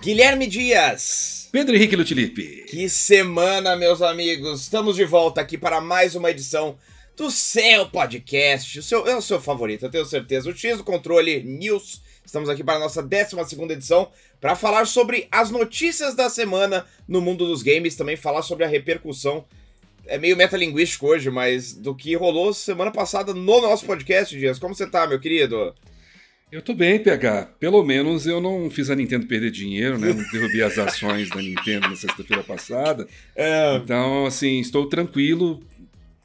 Guilherme Dias. Pedro Henrique Lutilipe. Que semana, meus amigos. Estamos de volta aqui para mais uma edição do seu podcast. O seu, é o seu favorito, eu tenho certeza. O X do Controle News. Estamos aqui para a nossa 12 edição para falar sobre as notícias da semana no mundo dos games. Também falar sobre a repercussão. É meio metalinguístico hoje, mas do que rolou semana passada no nosso podcast, Dias. Como você tá, meu querido? Eu tô bem, PH. Pelo menos eu não fiz a Nintendo perder dinheiro, né? Não derrubei as ações da Nintendo na sexta-feira passada. É... Então, assim, estou tranquilo.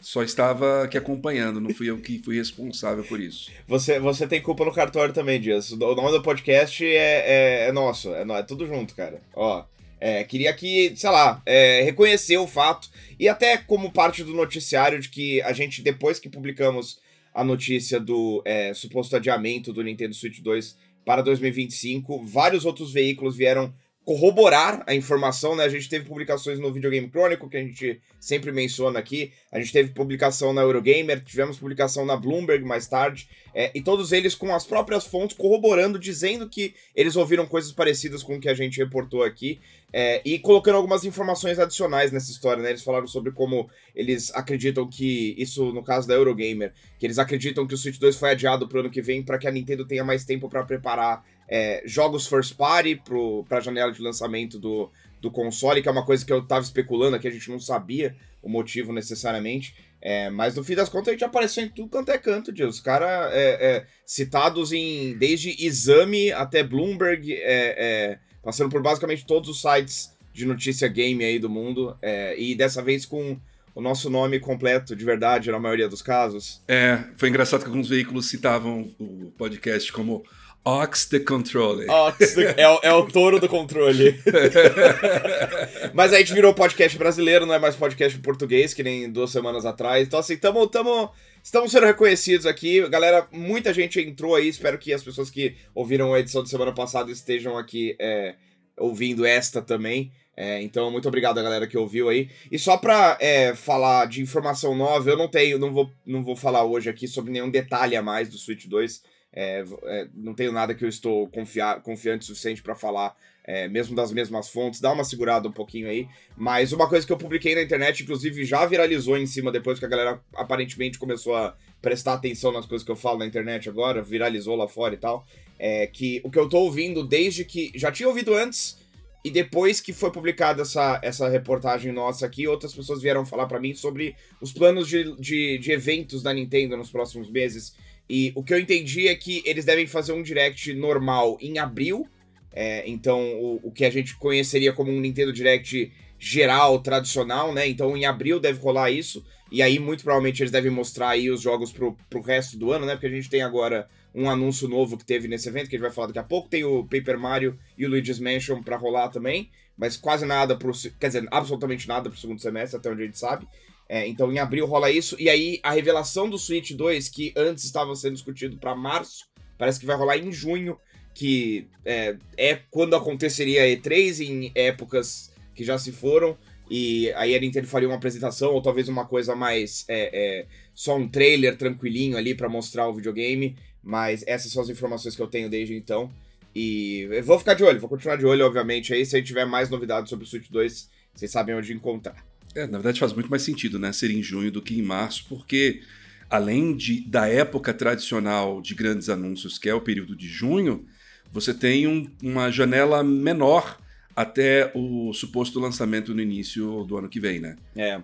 Só estava aqui acompanhando, não fui eu que fui responsável por isso. Você, você tem culpa no cartório também, Dias. O nome do podcast é, é, é nosso, é, é, tudo junto, cara. Ó, é, queria que, sei lá, é, reconhecer o fato, e até como parte do noticiário, de que a gente, depois que publicamos a notícia do é, suposto adiamento do Nintendo Switch 2 para 2025. Vários outros veículos vieram corroborar a informação, né? A gente teve publicações no Videogame Chronicle, que a gente sempre menciona aqui. A gente teve publicação na Eurogamer, tivemos publicação na Bloomberg mais tarde. É, e todos eles com as próprias fontes corroborando, dizendo que eles ouviram coisas parecidas com o que a gente reportou aqui. É, e colocando algumas informações adicionais nessa história, né? Eles falaram sobre como eles acreditam que, isso no caso da Eurogamer, que eles acreditam que o Switch 2 foi adiado para o ano que vem para que a Nintendo tenha mais tempo para preparar é, jogos first party para a janela de lançamento do, do console, que é uma coisa que eu tava especulando aqui, a gente não sabia o motivo necessariamente. É, mas no fim das contas a gente apareceu em tudo quanto é canto. Os caras é, é, citados em desde Exame até Bloomberg, é, é, passando por basicamente todos os sites de notícia game aí do mundo. e dessa vez com o nosso nome completo de verdade, na maioria dos casos. É, foi engraçado que alguns veículos citavam o podcast como Ox the Controle. Ox the... é, o, é o touro do controle. Mas a gente virou podcast brasileiro, não é mais podcast português, que nem duas semanas atrás. Então, assim, tamo, tamo, estamos sendo reconhecidos aqui. Galera, muita gente entrou aí. Espero que as pessoas que ouviram a edição de semana passada estejam aqui é, ouvindo esta também. É, então, muito obrigado a galera que ouviu aí. E só pra é, falar de informação nova, eu não tenho, não vou, não vou falar hoje aqui sobre nenhum detalhe a mais do Switch 2. É, é, não tenho nada que eu estou confia confiante o suficiente para falar, é, mesmo das mesmas fontes. Dá uma segurada um pouquinho aí. Mas uma coisa que eu publiquei na internet, inclusive já viralizou em cima depois que a galera aparentemente começou a prestar atenção nas coisas que eu falo na internet agora, viralizou lá fora e tal. É que o que eu tô ouvindo desde que. Já tinha ouvido antes. E depois que foi publicada essa, essa reportagem nossa aqui, outras pessoas vieram falar para mim sobre os planos de, de, de eventos da Nintendo nos próximos meses e o que eu entendi é que eles devem fazer um direct normal em abril. É, então, o, o, que a gente conheceria como um Nintendo Direct geral, tradicional, né? Então, em abril deve rolar isso. E aí, muito provavelmente, eles devem mostrar aí os jogos pro, pro resto do ano, né? Porque a gente tem agora um anúncio novo que teve nesse evento, que a gente vai falar daqui a pouco. Tem o Paper Mario e o Luigi's Mansion para rolar também. Mas quase nada pro. Quer dizer, absolutamente nada pro segundo semestre, até onde a gente sabe. É, então em abril rola isso, e aí a revelação do Switch 2, que antes estava sendo discutido para março, parece que vai rolar em junho, que é, é quando aconteceria a E3, em épocas que já se foram, e aí a Nintendo faria uma apresentação, ou talvez uma coisa mais. É, é, só um trailer tranquilinho ali para mostrar o videogame, mas essas são as informações que eu tenho desde então. E vou ficar de olho, vou continuar de olho, obviamente, aí se a gente tiver mais novidades sobre o Switch 2, vocês sabem onde encontrar. É, na verdade faz muito mais sentido, né, ser em junho do que em março, porque além de, da época tradicional de grandes anúncios, que é o período de junho, você tem um, uma janela menor até o suposto lançamento no início do ano que vem, né? É.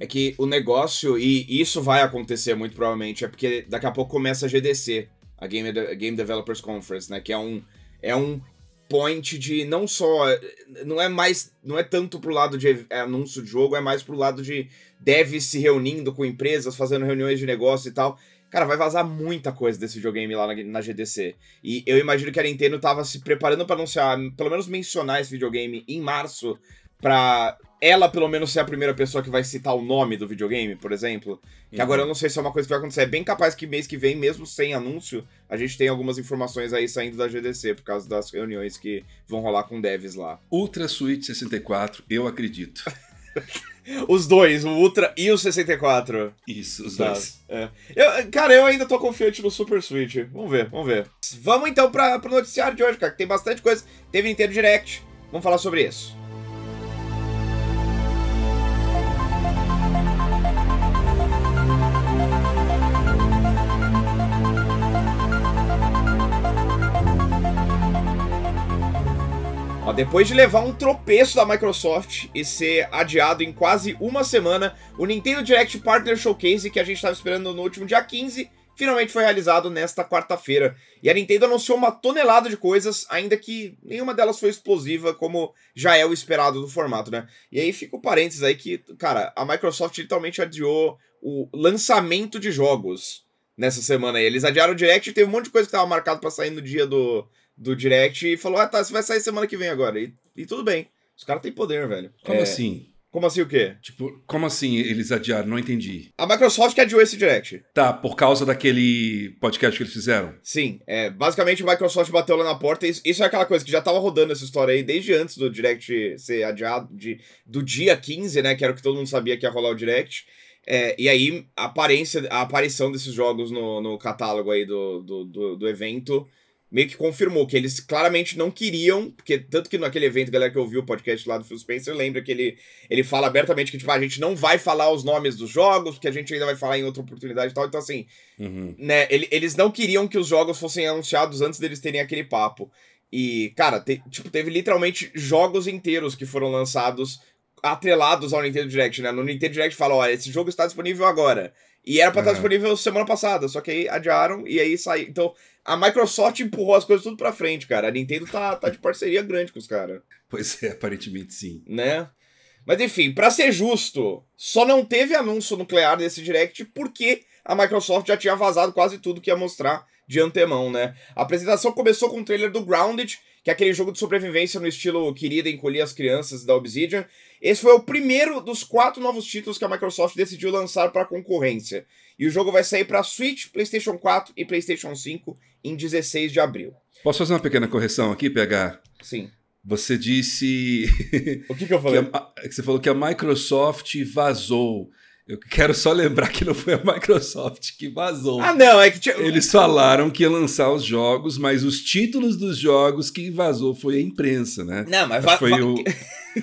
É que o negócio, e isso vai acontecer muito provavelmente, é porque daqui a pouco começa a GDC, a Game, Game Developers Conference, né? Que é um, é um point de não só não é mais não é tanto pro lado de anúncio de jogo, é mais pro lado de devs se reunindo com empresas, fazendo reuniões de negócio e tal. Cara, vai vazar muita coisa desse videogame lá na, na GDC. E eu imagino que a Nintendo tava se preparando para anunciar, pelo menos mencionar esse videogame em março, pra ela pelo menos ser a primeira pessoa que vai citar o nome do videogame, por exemplo. Que Uhum. agora eu não sei se é uma coisa que vai acontecer. É bem capaz que mês que vem, mesmo sem anúncio, a gente tem algumas informações aí saindo da GDC, por causa das reuniões que vão rolar com devs lá. Ultra Switch 64, eu acredito. Os dois, o Ultra e o 64. Isso, os Tá, dois. é. Eu- cara, eu ainda tô confiante no Super Switch. Vamos ver, vamos ver. Vamos então pra, pro noticiário de hoje, cara, que tem bastante coisa. Teve Nintendo Direct. Vamos falar sobre isso. Depois de levar um tropeço da Microsoft e ser adiado em quase uma semana, o Nintendo Direct Partner Showcase, que a gente estava esperando no último dia 15, finalmente foi realizado nesta quarta-feira. E a Nintendo anunciou uma tonelada de coisas, ainda que nenhuma delas foi explosiva, como já é o esperado do formato, né? E aí fica o parênteses aí que, cara, a Microsoft literalmente adiou o lançamento de jogos nessa semana aí. Eles adiaram o Direct e teve um monte de coisa que estava marcado para sair no dia do, do Direct e falou: ah, tá, você vai sair semana que vem agora. E, e tudo bem. Os caras têm poder, velho. Como É, assim? Como assim o quê? Tipo, como assim eles adiaram? Não entendi. A Microsoft que adiou esse Direct. Tá, por causa daquele podcast que eles fizeram? Sim, é, basicamente a Microsoft bateu lá na porta. Isso, isso é aquela coisa que já tava rodando essa história aí desde antes do Direct ser adiado, de, do dia 15, né? Que era o que todo mundo sabia que ia rolar o Direct. É, e aí, a, aparência, a aparição desses jogos no, no catálogo aí do, do, do, do evento meio que confirmou que eles claramente não queriam, porque tanto que naquele evento, galera que ouviu o podcast lá do Phil Spencer, lembra que ele, ele fala abertamente que, tipo, a gente não vai falar os nomes dos jogos, porque a gente ainda vai falar em outra oportunidade e tal. Então, assim, Uhum. né, ele- eles não queriam que os jogos fossem anunciados antes deles terem aquele papo. E, cara, te- tipo, teve literalmente jogos inteiros que foram lançados atrelados ao Nintendo Direct, né? No Nintendo Direct fala, ó, esse jogo está disponível agora. E era pra estar Aham. disponível semana passada, só que aí adiaram e aí saiu. Então, a Microsoft empurrou as coisas tudo pra frente, cara. A Nintendo tá, tá de parceria grande com os caras Pois é, aparentemente sim. né? Mas enfim, pra ser justo, só não teve anúncio nuclear desse Direct porque a Microsoft já tinha vazado quase tudo que ia mostrar de antemão, né? A apresentação começou com o trailer do Grounded, que é aquele jogo de sobrevivência no estilo querida encolher as crianças da Obsidian. Esse foi o primeiro dos quatro novos títulos que a Microsoft decidiu lançar para concorrência. E o jogo vai sair para Switch, PlayStation 4 e PlayStation 5 em 16 de abril. Posso fazer uma pequena correção aqui, PH? Sim. Você disse O que, que eu que, falei? a, que você falou que a Microsoft vazou. Eu quero só lembrar que não foi a Microsoft que vazou. Ah, não, é que tinha. Eles falaram que ia lançar os jogos, mas os títulos dos jogos que vazou foi a imprensa, né? Não, mas va- foi o,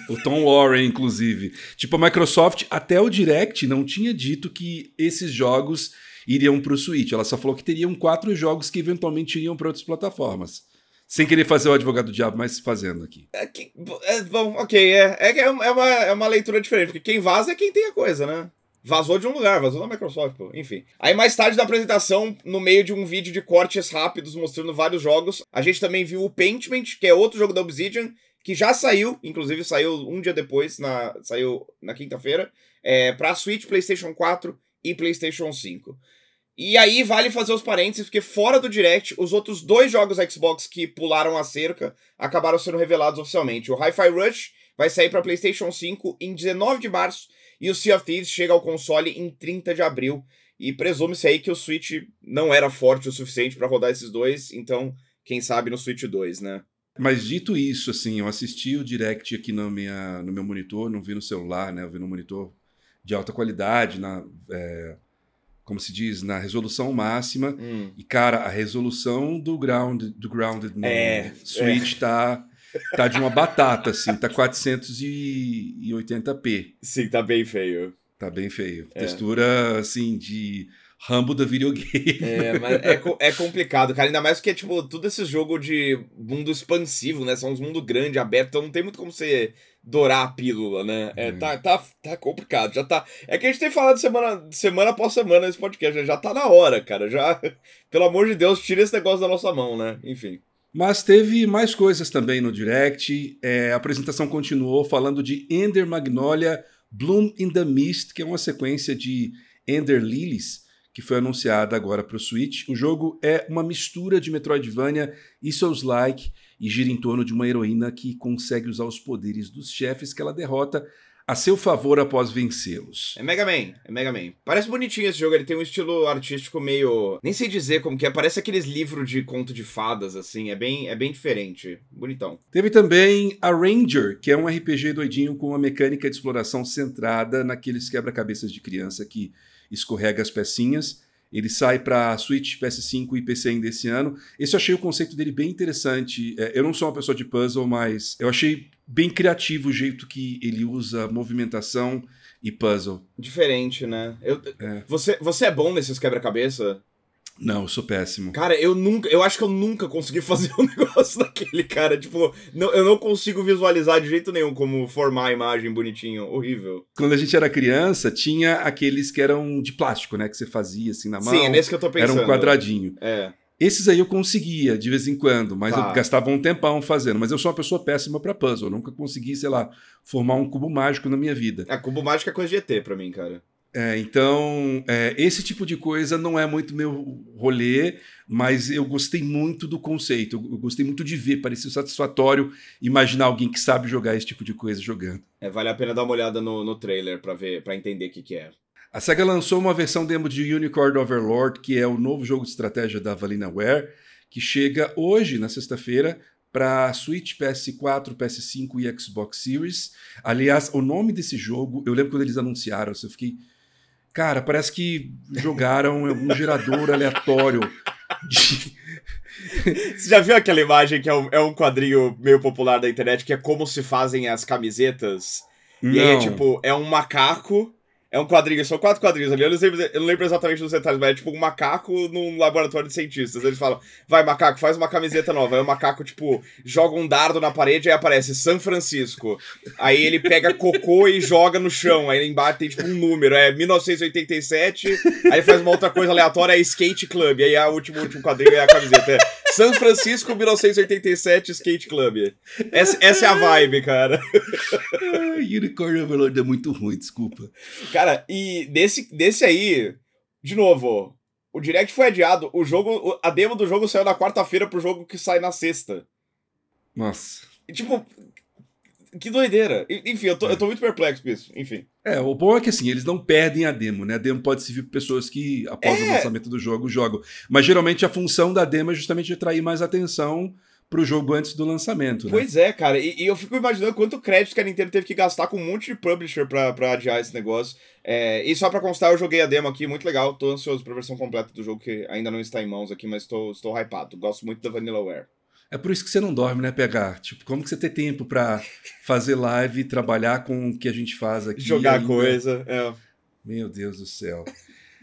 o Tom Warren, inclusive. Tipo, a Microsoft, até o Direct, não tinha dito que esses jogos iriam para o Switch. Ela só falou que teriam quatro jogos que eventualmente iriam para outras plataformas. Sem querer fazer o advogado do diabo, mas fazendo aqui. É que- é, bom, ok, é, é, é uma, é uma leitura diferente, porque quem vaza é quem tem a coisa, né? Vazou de um lugar, vazou da Microsoft, pô. Enfim. Aí mais tarde da apresentação, no meio de um vídeo de cortes rápidos mostrando vários jogos, a gente também viu o Paintment, que é outro jogo da Obsidian, que já saiu, inclusive saiu um dia depois, na, saiu na quinta-feira, é, pra Switch, PlayStation 4 e PlayStation 5. E aí vale fazer os parênteses, porque fora do Direct, os outros dois jogos Xbox que pularam a cerca acabaram sendo revelados oficialmente. O Hi-Fi Rush vai sair para PlayStation 5 em 19 de março e o Sea of Thieves chega ao console em 30 de abril. E presume-se aí que o Switch não era forte o suficiente para rodar esses dois, então quem sabe no Switch 2, né? Mas dito isso, assim, eu assisti o Direct aqui no, minha, no meu monitor, não vi no celular, né? Eu vi no monitor de alta qualidade, na, é, como se diz, na resolução máxima. Hum. E, cara, a resolução do, ground, do Grounded no É, Switch tá, tá de uma batata, assim, tá 480p. Sim, tá bem feio. Tá bem feio. É. Textura, assim, de rambo da videogame. É, mas é, é complicado, cara. Ainda mais porque, tipo, tudo esse jogo de mundo expansivo, né? São uns mundos grandes, abertos, então não tem muito como você dourar a pílula, né? É, Hum. tá, tá, tá complicado, já tá... É que a gente tem falado semana, semana após semana nesse podcast, né? Já tá na hora, cara, já... Pelo amor de Deus, tira esse negócio da nossa mão, né? Enfim. Mas teve mais coisas também no Direct. É, a apresentação continuou falando de Ender Magnolia Bloom in the Mist, que é uma sequência de Ender Lilies, que foi anunciada agora para o Switch. O jogo é uma mistura de Metroidvania e Souls-like, e gira em torno de uma heroína que consegue usar os poderes dos chefes que ela derrota a seu favor após vencê-los. É Mega Man, é Mega Man. Parece bonitinho esse jogo, ele tem um estilo artístico meio. Nem sei dizer como que é, parece aqueles livros de conto de fadas, assim, é bem, é bem diferente. Bonitão. Teve também a Ranger, que é um RPG doidinho com uma mecânica de exploração centrada naqueles quebra-cabeças de criança que escorrega as pecinhas. Ele sai para Switch, PS5 e PC ainda esse ano. Esse eu achei o conceito dele bem interessante. É, eu não sou uma pessoa de puzzle, mas eu achei bem criativo o jeito que ele usa movimentação e puzzle. Diferente, né? Eu, é. Você, você é bom nesses quebra-cabeça? Não, eu sou péssimo. Cara, eu nunca. Eu acho que eu nunca consegui fazer um negócio daquele, cara. Tipo, não, eu não consigo visualizar de jeito nenhum como formar a imagem bonitinho. Horrível. Quando a gente era criança, tinha aqueles que eram de plástico, né? Que você fazia assim na mão. Sim, é nesse que eu tô pensando. Era um quadradinho. É. Esses aí eu conseguia de vez em quando, mas tá. eu gastava um tempão fazendo. Mas eu sou uma pessoa péssima para puzzle. Eu nunca consegui, sei lá, formar um cubo mágico na minha vida. É, cubo mágico é coisa de ET pra mim, cara. É, então, é, esse tipo de coisa não é muito meu rolê, mas eu gostei muito do conceito. Eu gostei muito de ver, parecia satisfatório imaginar alguém que sabe jogar esse tipo de coisa jogando. É, vale a pena dar uma olhada no, no trailer para ver, para entender o que, que é. A SEGA lançou uma versão demo de Unicorn Overlord, que é o novo jogo de estratégia da Valinaware, que chega hoje, na sexta-feira, para Switch, PS4, PS5 e Xbox Series. Aliás, o nome desse jogo, eu lembro quando eles anunciaram, eu fiquei. Cara, parece que jogaram um gerador aleatório. De... Você já viu aquela imagem que é um, é um quadrinho meio popular da internet que é como se fazem as camisetas? Não. E aí é tipo, é um macaco é um quadrinho, são quatro quadrinhos ali. Eu não, lembro, eu não lembro exatamente dos detalhes, mas é tipo um macaco num laboratório de cientistas. Eles falam: vai, macaco, faz uma camiseta nova. Aí o macaco, tipo, joga um dardo na parede e aparece São Francisco. Aí ele pega cocô e joga no chão. Aí embaixo tem tipo um número, é 1987. Aí faz uma outra coisa aleatória, é Skate Club. Aí é o último, último quadrinho é a camiseta. É São Francisco 1987 Skate Club. Essa, essa é a vibe, cara. Unicorn Overlord é muito ruim, desculpa. Cara, Cara, e desse, desse aí, de novo, o Direct foi adiado. O jogo, a demo do jogo saiu na quarta-feira pro jogo que sai na sexta. Nossa. E, tipo, que doideira. Enfim, eu tô, é. eu tô muito perplexo com isso. Enfim. É, o bom é que assim, eles não perdem a demo, né? A demo pode servir para pessoas que, após é. o lançamento do jogo, jogam. Mas geralmente a função da demo é justamente atrair mais atenção pro jogo antes do lançamento. Né? Pois é, cara. E, e, eu fico imaginando quanto crédito que a Nintendo teve que gastar com um monte de publisher pra, pra adiar esse negócio. É, e só pra constar, eu joguei a demo aqui, muito legal. Tô ansioso pra versão completa do jogo, que ainda não está em mãos aqui, mas tô, estou hypado. Gosto muito da Vanillaware. É por isso que você não dorme, né, PH? Tipo, como que você tem tempo pra fazer live, trabalhar com o que a gente faz aqui? Jogar ainda? coisa, é. Meu Deus do céu.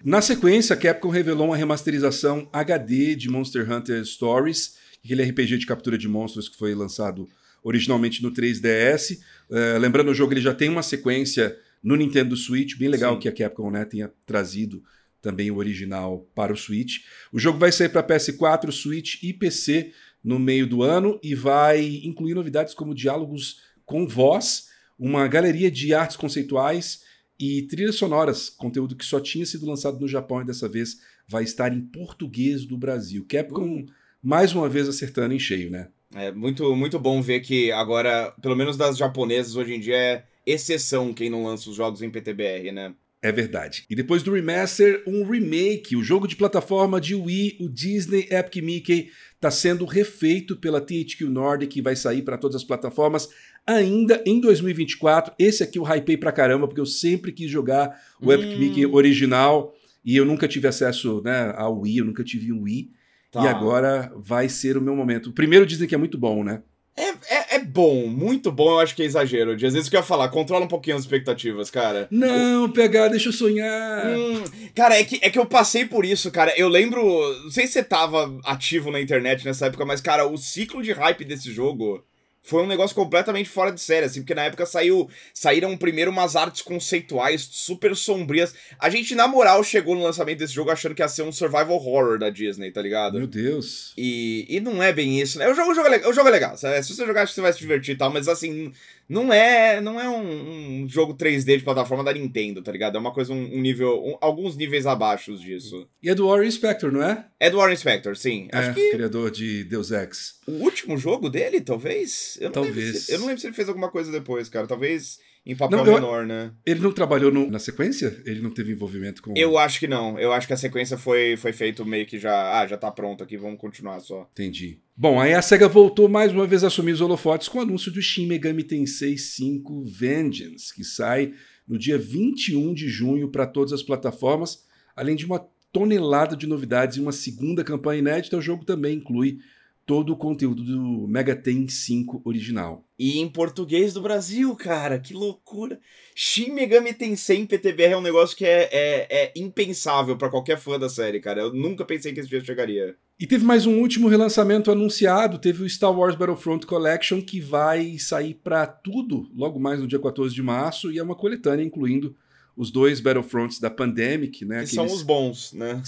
Na sequência, a Capcom revelou uma remasterização HD de Monster Hunter Stories aquele RPG de captura de monstros que foi lançado originalmente no 3DS. Uh, é, lembrando, o jogo ele já tem uma sequência no Nintendo Switch, bem legal Sim. que a Capcom né, tenha trazido também o original para o Switch. O jogo vai sair para PS4, Switch e PC no meio do ano e vai incluir novidades como diálogos com voz, uma galeria de artes conceituais e trilhas sonoras, conteúdo que só tinha sido lançado no Japão e dessa vez vai estar em português do Brasil. Capcom uh mais uma vez acertando em cheio, né? É muito, muito bom ver que agora, pelo menos das japonesas, hoje em dia é exceção quem não lança os jogos em PTBR, né? É verdade. E depois do remaster, um remake, o jogo de plataforma de Wii, o Disney Epic Mickey, está sendo refeito pela THQ Nordic e vai sair para todas as plataformas ainda em 2024. Esse aqui eu hypei pra caramba, porque eu sempre quis jogar o hum. Epic Mickey original e eu nunca tive acesso né, ao Wii, eu nunca tive um Wii. Tá. E agora vai ser o meu momento. O primeiro dizem que é muito bom, né? É, é, é, bom, muito bom, eu acho que é exagero. Às vezes que eu ia falar, controla um pouquinho as expectativas, cara. Não, pegar, deixa eu sonhar. Hum, cara, é que, é que eu passei por isso, cara. Eu lembro. Não sei se você tava ativo na internet nessa época, mas, cara, o ciclo de hype desse jogo foi um negócio completamente fora de série, assim, porque na época saiu, saíram primeiro umas artes conceituais super sombrias. A gente, na moral, chegou no lançamento desse jogo achando que ia ser um survival horror da Disney, tá ligado? Meu Deus. E, e não é bem isso, né? O jogo, o jogo, é, o jogo é legal. Se você jogar, acho que você vai se divertir e tal, mas assim, não é não é um, um, jogo 3D de plataforma da Nintendo, tá ligado? É uma coisa, um, um nível, um, alguns níveis abaixo disso. E é do Warren Spector, não é? É do Warren Spector, sim. É, Acho que... criador de Deus Ex. O último jogo dele, talvez? Eu talvez. Se, eu não lembro se ele fez alguma coisa depois, cara. Talvez em papel não, eu, menor, né? Ele não trabalhou no, na sequência? Ele não teve envolvimento com. Eu acho que não. Eu acho que a sequência foi, foi feito meio que já. Ah, já tá pronto aqui, vamos continuar só. Entendi. Bom, aí a SEGA voltou mais uma vez a assumir os holofotes com o anúncio do Shin Megami Tensei 5 Vengeance, que sai no dia 21 de junho para todas as plataformas, além de uma tonelada de novidades e uma segunda campanha inédita. O jogo também inclui todo o conteúdo do Mega Ten 5 original. E em português do Brasil, cara, que loucura. Shin Megami Tensei em PTBR é um negócio que é, é, é impensável para qualquer fã da série, cara. Eu nunca pensei que esse dia chegaria. E teve mais um último relançamento anunciado, teve o Star Wars Battlefront Collection, que vai sair para tudo logo mais no dia 14 de março, e é uma coletânea incluindo os dois Battlefronts da Pandemic, né? Que Aqueles... são os bons, né?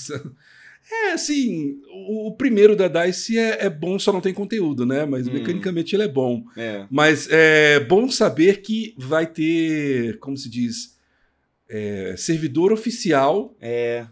É, assim, o, o primeiro da DICE é, é, bom, só não tem conteúdo, né? Mas hum. mecanicamente ele é bom. É. Mas é bom saber que vai ter, como se diz, é, servidor oficial. É.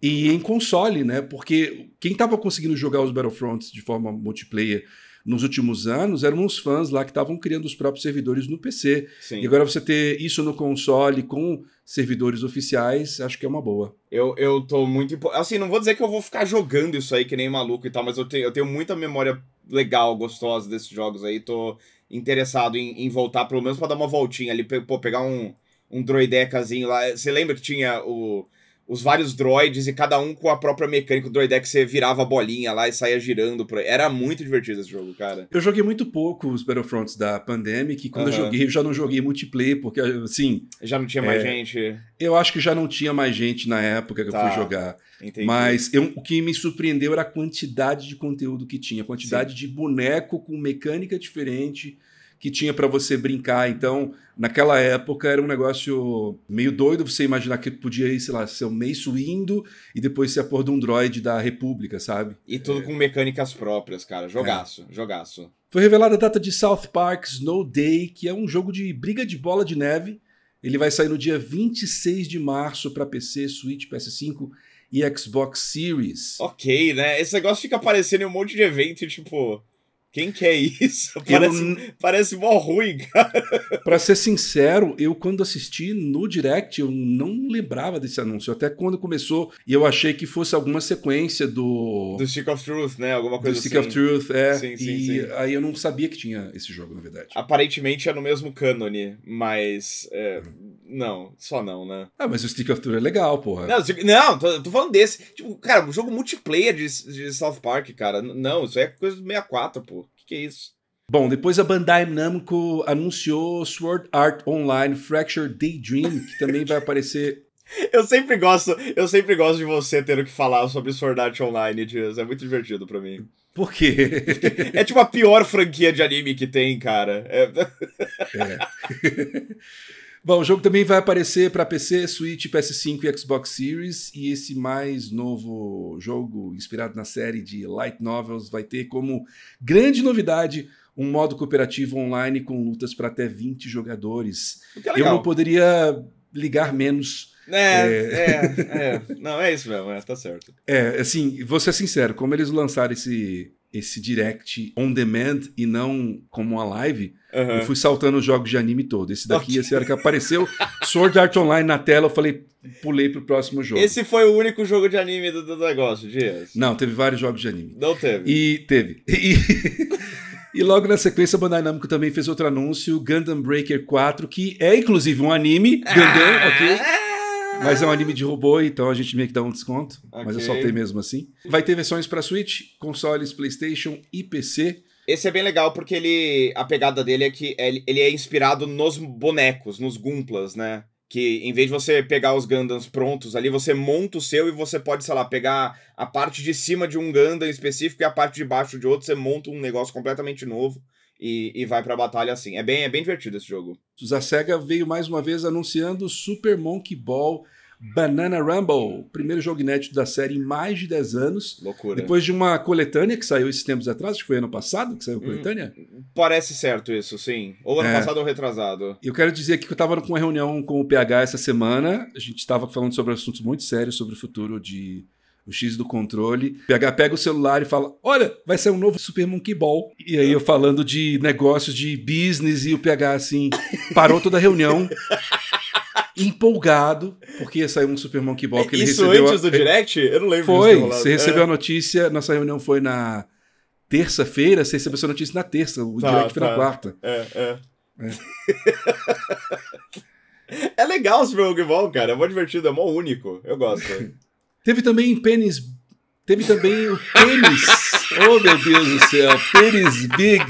E em console, né? Porque quem estava conseguindo jogar os Battlefronts de forma multiplayer nos últimos anos eram uns fãs lá que estavam criando os próprios servidores no PC. Sim. E agora você ter isso no console com servidores oficiais, acho que é uma boa. Eu, eu tô muito. Assim, não vou dizer que eu vou ficar jogando isso aí que nem maluco e tal, mas eu tenho, eu tenho muita memória legal, gostosa desses jogos aí. Tô interessado em, em voltar, pelo menos para dar uma voltinha ali, pô, pegar um, um droidecazinho lá. Você lembra que tinha o os vários droids e cada um com a própria mecânica. O droidex você virava a bolinha lá e saía girando por. Era muito divertido esse jogo, cara. Eu joguei muito pouco os Battlefronts da Pandemic. E quando uhum. eu joguei, eu já não joguei multiplayer, porque, assim. Já não tinha mais é, gente. Eu acho que já não tinha mais gente na época que tá. eu fui jogar. Entendi. Mas eu, o que me surpreendeu era a quantidade de conteúdo que tinha, a quantidade Sim. de boneco com mecânica diferente que tinha para você brincar. Então, naquela época era um negócio meio doido você imaginar que podia ir, sei lá, ser o Mace Windu e depois ser a porra de um droid da República, sabe? E tudo é. com mecânicas próprias, cara. Jogaço, é. jogaço. Foi revelada a data de South Park Snow Day, que é um jogo de briga de bola de neve. Ele vai sair no dia 26 de março para PC, Switch, PS5 e Xbox Series. Ok, né? Esse negócio fica aparecendo em um monte de evento, tipo. Quem quer isso? Parece, eu... parece mó ruim, cara. Pra ser sincero, eu quando assisti no Direct, eu não lembrava desse anúncio. Até quando começou, e eu achei que fosse alguma sequência do... Do Stick of Truth, né? Alguma coisa do Stick assim. of Truth, é. Sim, sim, e sim. aí eu não sabia que tinha esse jogo, na verdade. Aparentemente é no mesmo cânone, mas... É, não, só não, né? Ah, mas o Stick of Truth é legal, porra. Não, não tô, tô falando desse. Tipo, cara, um jogo multiplayer de, de South Park, cara. Não, isso é coisa do 64, pô. Que é isso? Bom, depois a Bandai Namco anunciou Sword Art Online Fracture Daydream, que também vai aparecer. Eu sempre gosto, eu sempre gosto de você tendo que falar sobre Sword Art Online, Dias. É muito divertido para mim. Por quê? É tipo a pior franquia de anime que tem, cara. É. é. Bom, o jogo também vai aparecer para PC, Switch, PS5 e Xbox Series. E esse mais novo jogo, inspirado na série de Light Novels, vai ter como grande novidade um modo cooperativo online com lutas para até 20 jogadores. Eu não poderia ligar menos. É, é, é, é. Não, é isso mesmo, é, tá certo. É, assim, vou ser sincero, como eles lançaram esse, esse direct on demand e não como uma live, uhum. eu fui saltando os jogos de anime todo. Esse daqui, okay. esse era que apareceu Sword Art Online na tela, eu falei, pulei pro próximo jogo. Esse foi o único jogo de anime do, do negócio, Dias? Não, teve vários jogos de anime. Não teve. E teve. E, e logo na sequência, a Bandai Namco também fez outro anúncio, Gundam Breaker 4, que é inclusive um anime, Gundam, ah! ok? Mas é um anime de robô, então a gente meio que dá um desconto. Okay. Mas eu soltei mesmo assim. Vai ter versões para Switch, consoles, PlayStation e PC. Esse é bem legal porque ele. A pegada dele é que ele é inspirado nos bonecos, nos Gumplas, né? Que em vez de você pegar os Gundams prontos ali, você monta o seu e você pode, sei lá, pegar a parte de cima de um Gundam específico e a parte de baixo de outro, você monta um negócio completamente novo e, e vai pra batalha assim. É bem, é bem divertido esse jogo. A SEGA veio mais uma vez anunciando Super Monkey Ball Banana Rumble, primeiro jogo inédito da série em mais de 10 anos. Loucura. Depois de uma coletânea que saiu esses tempos atrás, acho que foi ano passado que saiu a coletânea. Hum, parece certo isso, sim. Ou ano é. passado ou retrasado. Eu quero dizer aqui que eu estava com uma reunião com o PH essa semana. A gente estava falando sobre assuntos muito sérios sobre o futuro de o X do controle. O PH pega o celular e fala: Olha, vai ser um novo Super Monkey Ball. E aí eu falando de negócios de business e o PH assim parou toda a reunião. empolgado, porque ia sair um Super Monkey Ball que ele Isso recebeu. antes do Direct? Eu não lembro Foi, você recebeu é. a notícia, nossa reunião foi na terça-feira, você recebeu essa notícia na terça, o tá, Direct foi tá. na quarta. É, é. É. é legal o Super Monkey Ball, cara, é mó divertido, é mó único, eu gosto. Teve também pênis, teve também o pênis, oh meu Deus do céu, pênis big.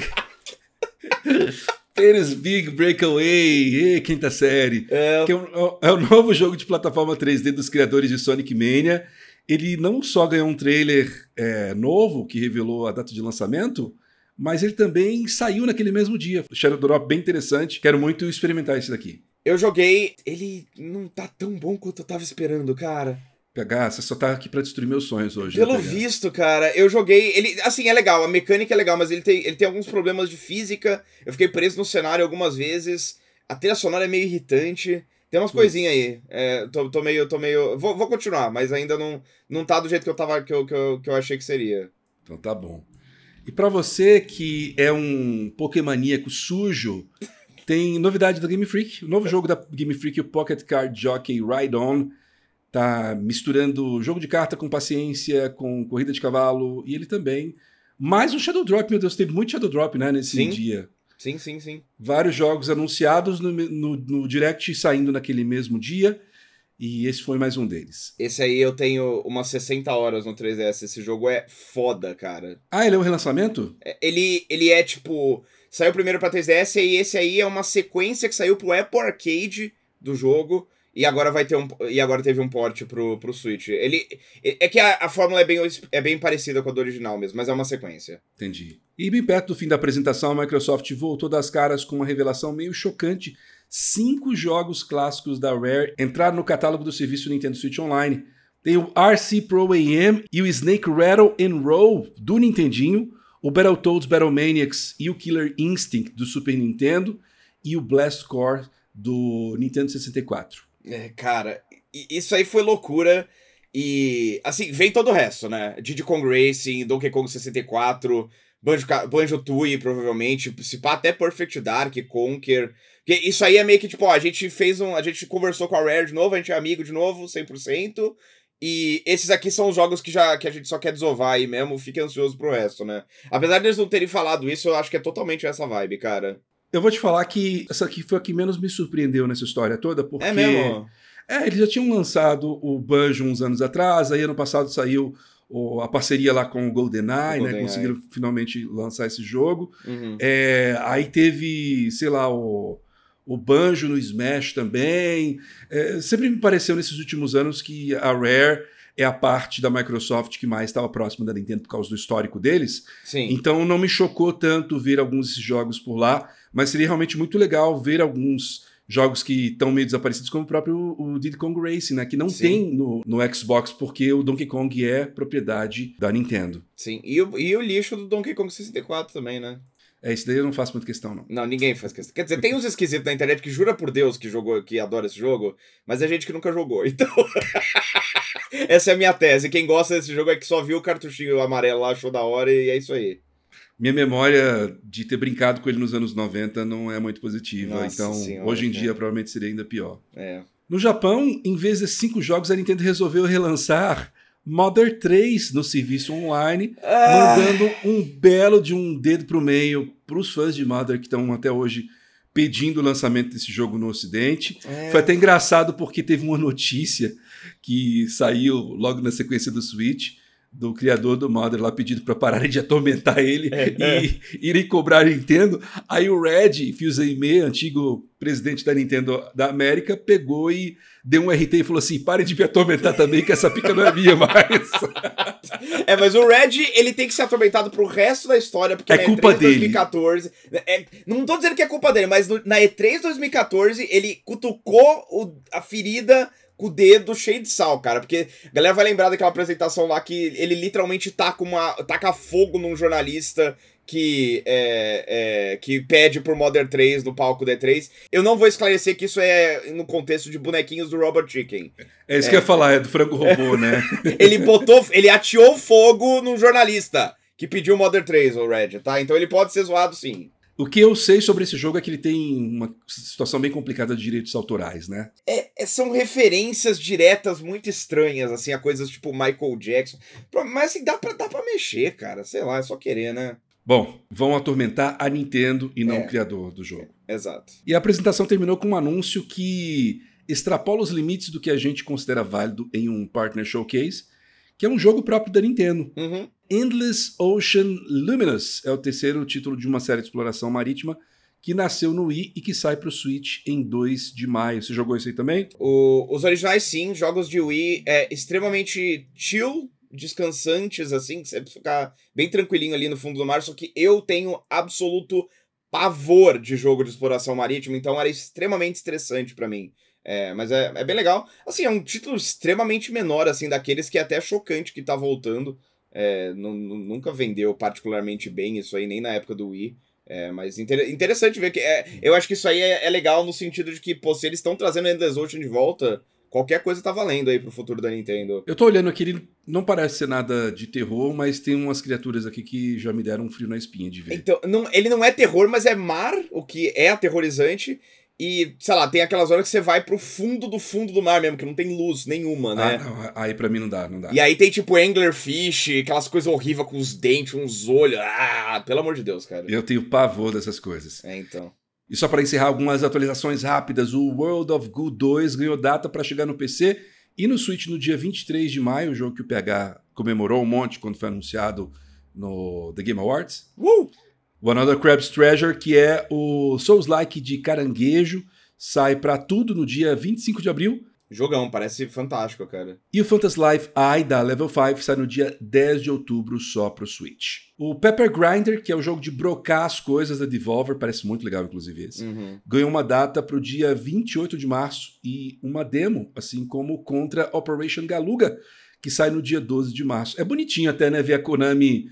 Pênis Big Breakaway, quinta série. É. Que é, um, é o novo jogo de plataforma 3D dos criadores de Sonic Mania. Ele não só ganhou um trailer é, novo, que revelou a data de lançamento, mas ele também saiu naquele mesmo dia. Shadow Drop bem interessante. Quero muito experimentar esse daqui. Eu joguei. Ele não tá tão bom quanto eu tava esperando, cara. PH, você só tá aqui pra destruir meus sonhos hoje. Né, Pelo né, visto, cara, eu joguei. Ele, assim, é legal, a mecânica é legal, mas ele tem, ele tem alguns problemas de física. Eu fiquei preso no cenário algumas vezes. A trilha sonora é meio irritante. Tem umas coisinhas aí. É, tô, tô meio. Tô meio vou, vou continuar, mas ainda não, não tá do jeito que eu tava. Que eu, que, eu, que eu achei que seria. Então tá bom. E para você que é um Pokémoníaco sujo, tem novidade da Game Freak. O novo jogo da Game Freak, o Pocket Card Jockey Ride On tá misturando jogo de carta com paciência, com corrida de cavalo, e ele também. Mais um Shadow Drop, meu Deus, teve muito Shadow Drop, né, nesse sim. dia. Sim, sim, sim. Vários jogos anunciados no, no, no Direct saindo naquele mesmo dia. E esse foi mais um deles. Esse aí eu tenho umas 60 horas no 3DS. Esse jogo é foda, cara. Ah, ele é um relançamento? É, ele, ele é tipo. Saiu primeiro pra 3DS e esse aí é uma sequência que saiu pro Apple Arcade do jogo. E agora vai ter um. E agora teve um port pro, pro Switch. Ele. É que a, a fórmula é bem, é bem parecida com a do original mesmo, mas é uma sequência. Entendi. E bem perto do fim da apresentação, a Microsoft voltou das caras com uma revelação meio chocante. Cinco jogos clássicos da Rare entraram no catálogo do serviço Nintendo Switch Online. Tem o RC Pro AM e o Snake Rattle and Roll do Nintendinho, o Battletoads Battle Maniacs e o Killer Instinct do Super Nintendo e o Blast Core do Nintendo 64. É, cara, isso aí foi loucura. E, assim, vem todo o resto, né? Diddy Kong Racing, Donkey Kong 64, Banjo, Banjo Tooie, provavelmente, se pá, até Perfect Dark, Conquer. Porque isso aí é meio que, tipo, ó, a gente fez um... A gente conversou com a Rare de novo, a gente é amigo de novo, 100%. E esses aqui são os jogos que, já, que a gente só quer desovar aí mesmo, fique ansioso pro resto, né? Apesar deles não terem falado isso, eu acho que é totalmente essa vibe, cara. Eu vou te falar que essa aqui foi a que menos me surpreendeu nessa história toda, porque. É mesmo? É, eles já tinham lançado o Banjo uns anos atrás, aí ano passado saiu o, a parceria lá com o GoldenEye, o né? Conseguiram finalmente lançar esse jogo. Uhum. É, aí teve, sei lá, o, o Banjo no Smash também. É, sempre me pareceu nesses últimos anos que a Rare é a parte da Microsoft que mais estava próxima da Nintendo por causa do histórico deles. Sim. Então não me chocou tanto ver alguns desses jogos por lá mas seria realmente muito legal ver alguns jogos que estão meio desaparecidos, como o próprio o Diddy Kong Racing, né? Que não Sim. tem no, no Xbox, porque o Donkey Kong é propriedade da Nintendo. Sim, e o, e o lixo do Donkey Kong 64 também, né? É, isso daí eu não faço muita questão, não. Não, ninguém faz questão. Quer dizer, tem uns esquisitos na internet que jura por Deus que jogou, que adora esse jogo, mas é gente que nunca jogou. Então, essa é a minha tese. Quem gosta desse jogo é que só viu o cartuchinho amarelo lá, achou da hora e é isso aí minha memória de ter brincado com ele nos anos 90 não é muito positiva. Nossa então, senhora, hoje em dia, provavelmente seria ainda pior. É. No Japão, em vez de cinco jogos, a Nintendo resolveu relançar Mother 3 no serviço online, ah. mandando um belo de um dedo pro meio para os fãs de Mother que estão até hoje pedindo o lançamento desse jogo no Ocidente. É. Foi até engraçado porque teve uma notícia que saiu logo na sequência do Switch do criador do Mother lá pedindo para pararem de atormentar ele é, e é. irem cobrar a Nintendo. Aí o Red Fils-Aimé, antigo presidente da Nintendo da América, pegou e deu um RT e falou assim: parem de me atormentar também, que essa pica não é minha mais. é, mas o Red, ele tem que ser atormentado pro resto da história, porque é na culpa E3 dele. 2014. É, não tô dizendo que é culpa dele, mas no, na E3 2014 ele cutucou o, a ferida com o dedo cheio de sal, cara. Porque a galera vai lembrar daquela apresentação lá que ele literalmente taca, uma, taca fogo num jornalista que, é, é, que pede por Modern 3 no palco D3. Eu não vou esclarecer que isso é no contexto de bonequinhos do Robot Chicken. É isso é. que eu ia falar, é do frango robô, né? ele botou, ele ateou fogo num jornalista que pediu Modern 3, o Red, tá? Então ele pode ser zoado sim. O que eu sei sobre esse jogo é que ele tem uma situação bem complicada de direitos autorais, né? É, é, são referências diretas muito estranhas, assim, a coisas tipo Michael Jackson. Mas assim, dá pra, dá pra mexer, cara. Sei lá, é só querer, né? Bom, vão atormentar a Nintendo e não é. o criador do jogo. É, exato. E a apresentação terminou com um anúncio que extrapola os limites do que a gente considera válido em um partner showcase, que é um jogo próprio da Nintendo. Uhum. Endless Ocean Luminous é o terceiro título de uma série de exploração marítima que nasceu no Wii e que sai para o Switch em 2 de maio. Você jogou isso aí também? O, os originais, sim. Jogos de Wii é extremamente chill, descansantes, assim, que você ficar bem tranquilinho ali no fundo do mar. Só que eu tenho absoluto pavor de jogo de exploração marítima, então era extremamente estressante para mim. É, mas é, é bem legal. Assim, é um título extremamente menor, assim, daqueles que é até chocante que tá voltando. É, nunca vendeu particularmente bem isso aí, nem na época do Wii. É, mas inter interessante ver que. É, eu acho que isso aí é, é, legal no sentido de que, pô, se eles estão trazendo Endless Ocean de volta, qualquer coisa tá valendo aí pro futuro da Nintendo. Eu tô olhando aqui, ele não parece ser nada de terror, mas tem umas criaturas aqui que já me deram um frio na espinha de ver. Então, não, ele não é terror, mas é mar, o que é aterrorizante. E, sei lá, tem aquelas horas que você vai pro fundo do fundo do mar mesmo, que não tem luz nenhuma, né? Ah, não, aí pra mim não dá, não dá. E aí tem tipo anglerfish, aquelas coisas horríveis com os dentes, uns olhos. Ah, pelo amor de Deus, cara. Eu tenho pavor dessas coisas. É, então. E só para encerrar algumas atualizações rápidas, o World of Goo 2 ganhou data para chegar no PC e no Switch no dia 23 de maio, o jogo que o PH comemorou um monte quando foi anunciado no The Game Awards. Uh! O Another Crab's Treasure, que é o Souls-like de caranguejo, sai para tudo no dia 25 de abril. Jogão, parece fantástico, cara. E o Phantasy Life Eye da Level 5 sai no dia 10 de outubro só pro Switch. O Pepper Grinder, que é o jogo de brocar as coisas da Devolver, parece muito legal, inclusive esse, uhum. ganhou uma data pro dia 28 de março e uma demo, assim como contra Operation Galuga, que sai no dia 12 de março. É bonitinho até, né, ver a Konami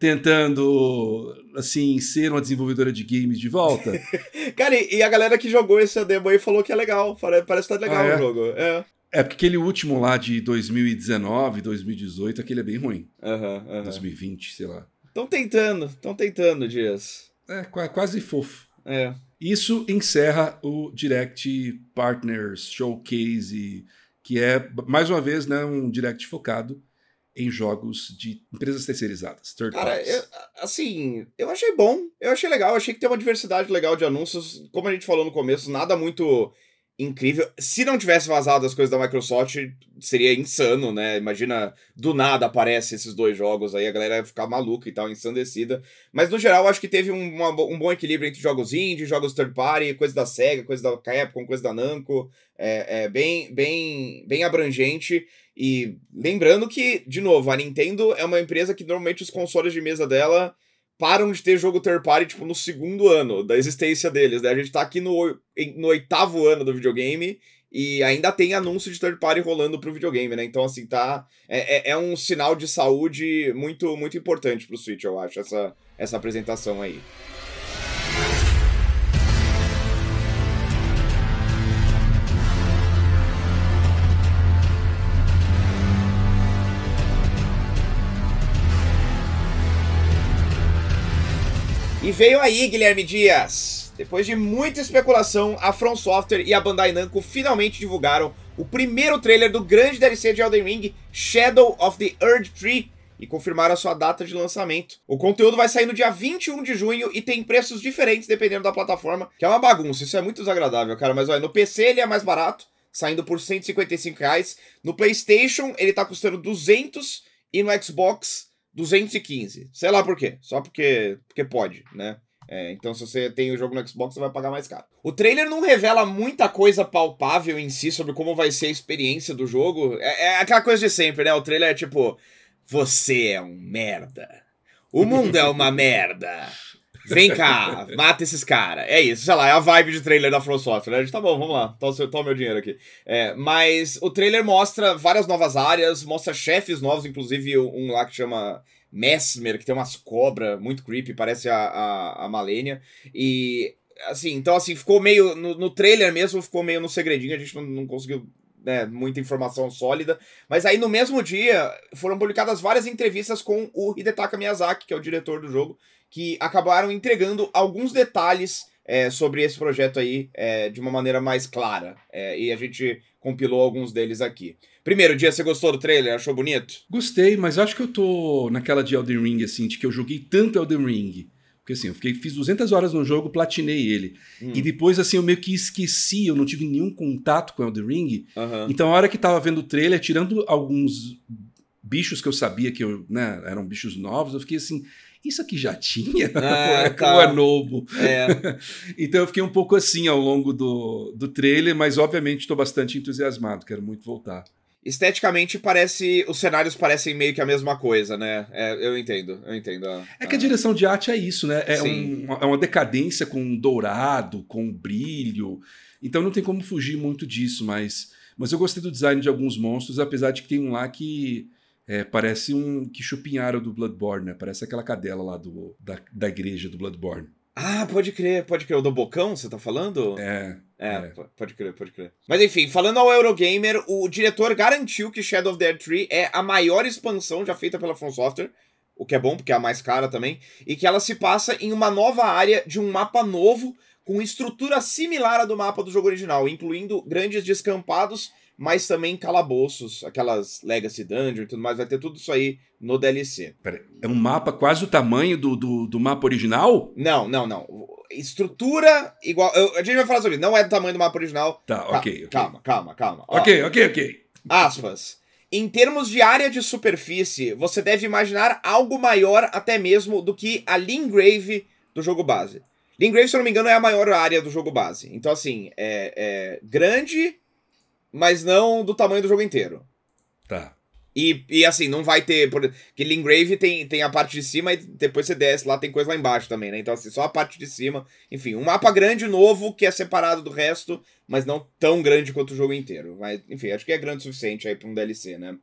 tentando, assim, ser uma desenvolvedora de games de volta. Cara, e a galera que jogou esse demo aí falou que é legal. Parece que tá legal ah, é? o jogo. É. É, porque aquele último lá de 2019, 2018, aquele é bem ruim. Aham, uhum, uhum. 2020, sei lá. Estão tentando, estão tentando, Dias. É, quase fofo. É. Isso encerra o Direct Partners Showcase, que é, mais uma vez, né, um Direct focado em jogos de empresas terceirizadas, third Cara, eu, assim, eu achei bom, eu achei legal, achei que tem uma diversidade legal de anúncios, como a gente falou no começo, nada muito incrível. Se não tivesse vazado as coisas da Microsoft, seria insano, né? Imagina, do nada aparece esses dois jogos aí, a galera ia ficar maluca e tal, ensandecida. Mas no geral, acho que teve um, uma, um bom equilíbrio entre jogos indie, jogos third party, coisa da SEGA, coisa da Capcom, coisa da Namco. É, é bem, bem, bem abrangente. E lembrando que, de novo, a Nintendo é uma empresa que normalmente os consoles de mesa dela param de ter jogo third party, tipo, no segundo ano da existência deles, né? A gente tá aqui no, no oitavo ano do videogame e ainda tem anúncio de third party rolando pro videogame, né? Então, assim, tá... É, é, é um sinal de saúde muito, muito importante pro Switch, eu acho, essa, essa apresentação aí. E veio aí, Guilherme Dias. Depois de muita especulação, a From Software e a Bandai Namco finalmente divulgaram o primeiro trailer do grande DLC de Elden Ring, Shadow of the Earth Tree, e confirmaram a sua data de lançamento. O conteúdo vai sair no dia 21 de junho e tem preços diferentes dependendo da plataforma, que é uma bagunça, isso é muito desagradável, cara. Mas olha, no PC ele é mais barato, saindo por 155 reais. No PlayStation ele tá custando 200 e no Xbox 215. Sei lá por quê. Só porque, porque pode, né? É, então, se você tem o jogo no Xbox, você vai pagar mais caro. O trailer não revela muita coisa palpável em si sobre como vai ser a experiência do jogo. É, é aquela coisa de sempre, né? O trailer é tipo: Você é um merda. O mundo é uma merda. Vem cá, mata esses caras. É isso, sei lá, é a vibe de trailer da From Software. Né? Tá bom, vamos lá, toma o, meu dinheiro aqui. É, mas o trailer mostra várias novas áreas, mostra chefes novos, inclusive um lá que chama Mesmer, que tem umas cobras muito creepy, parece a, a, a Malenia. E assim, então assim, ficou meio. No, no, trailer mesmo ficou meio no segredinho, a gente não, não conseguiu né, muita informação sólida. Mas aí no mesmo dia foram publicadas várias entrevistas com o Hidetaka Miyazaki, que é o diretor do jogo, que acabaram entregando alguns detalhes é, sobre esse projeto aí é, de uma maneira mais clara. É, e a gente compilou alguns deles aqui. Primeiro dia, você gostou do trailer? Achou bonito? Gostei, mas acho que eu tô naquela de Elden Ring, assim, de que eu joguei tanto Elden Ring. Porque assim, eu fiquei, fiz 200 horas no jogo, platinei ele. Hum. E depois, assim, eu meio que esqueci, eu não tive nenhum contato com Elden Ring. Uhum. Então, a hora que tava vendo o trailer, tirando alguns bichos que eu sabia que eu, né, eram bichos novos, eu fiquei assim, isso aqui já tinha? Ah, tá. Ou é novo? É. então eu fiquei um pouco assim ao longo do, do trailer, mas obviamente estou bastante entusiasmado, quero muito voltar. Esteticamente parece. Os cenários parecem meio que a mesma coisa, né? É, eu entendo, eu entendo. A, é que a direção de arte é isso, né? É, um, é uma decadência com dourado, com brilho. Então não tem como fugir muito disso, mas. Mas eu gostei do design de alguns monstros, apesar de que tem um lá que é, parece um que chupinharam do Bloodborne, né? Parece aquela cadela lá do, da, da igreja do Bloodborne. Ah, pode crer, pode crer. O do Bocão, você tá falando? É. É, é, pode crer, pode crer. Mas enfim, falando ao Eurogamer, o diretor garantiu que Shadow of the Tree é a maior expansão já feita pela From Software, o que é bom, porque é a mais cara também, e que ela se passa em uma nova área de um mapa novo, com estrutura similar à do mapa do jogo original, incluindo grandes descampados mas também calabouços, aquelas Legacy Dungeon e tudo mais, vai ter tudo isso aí no DLC. Pera, é um mapa quase o tamanho do, do, do mapa original? Não, não, não. Estrutura igual. Eu, a gente vai falar sobre isso, não é do tamanho do mapa original. Tá, ok. okay. Calma, calma, calma. Ok, Ó, ok, ok. Aspas. Em termos de área de superfície, você deve imaginar algo maior até mesmo do que a Lingrave do jogo base. Lingrave, se eu não me engano, é a maior área do jogo base. Então, assim, é, é grande mas não do tamanho do jogo inteiro. Tá. E, e assim, não vai ter. Porque Lingrave tem, tem a parte de cima e depois você desce lá, tem coisa lá embaixo também, né? Então, assim, só a parte de cima. Enfim, um mapa grande novo que é separado do resto, mas não tão grande quanto o jogo inteiro. Mas, enfim, acho que é grande o suficiente aí pra um DLC, né?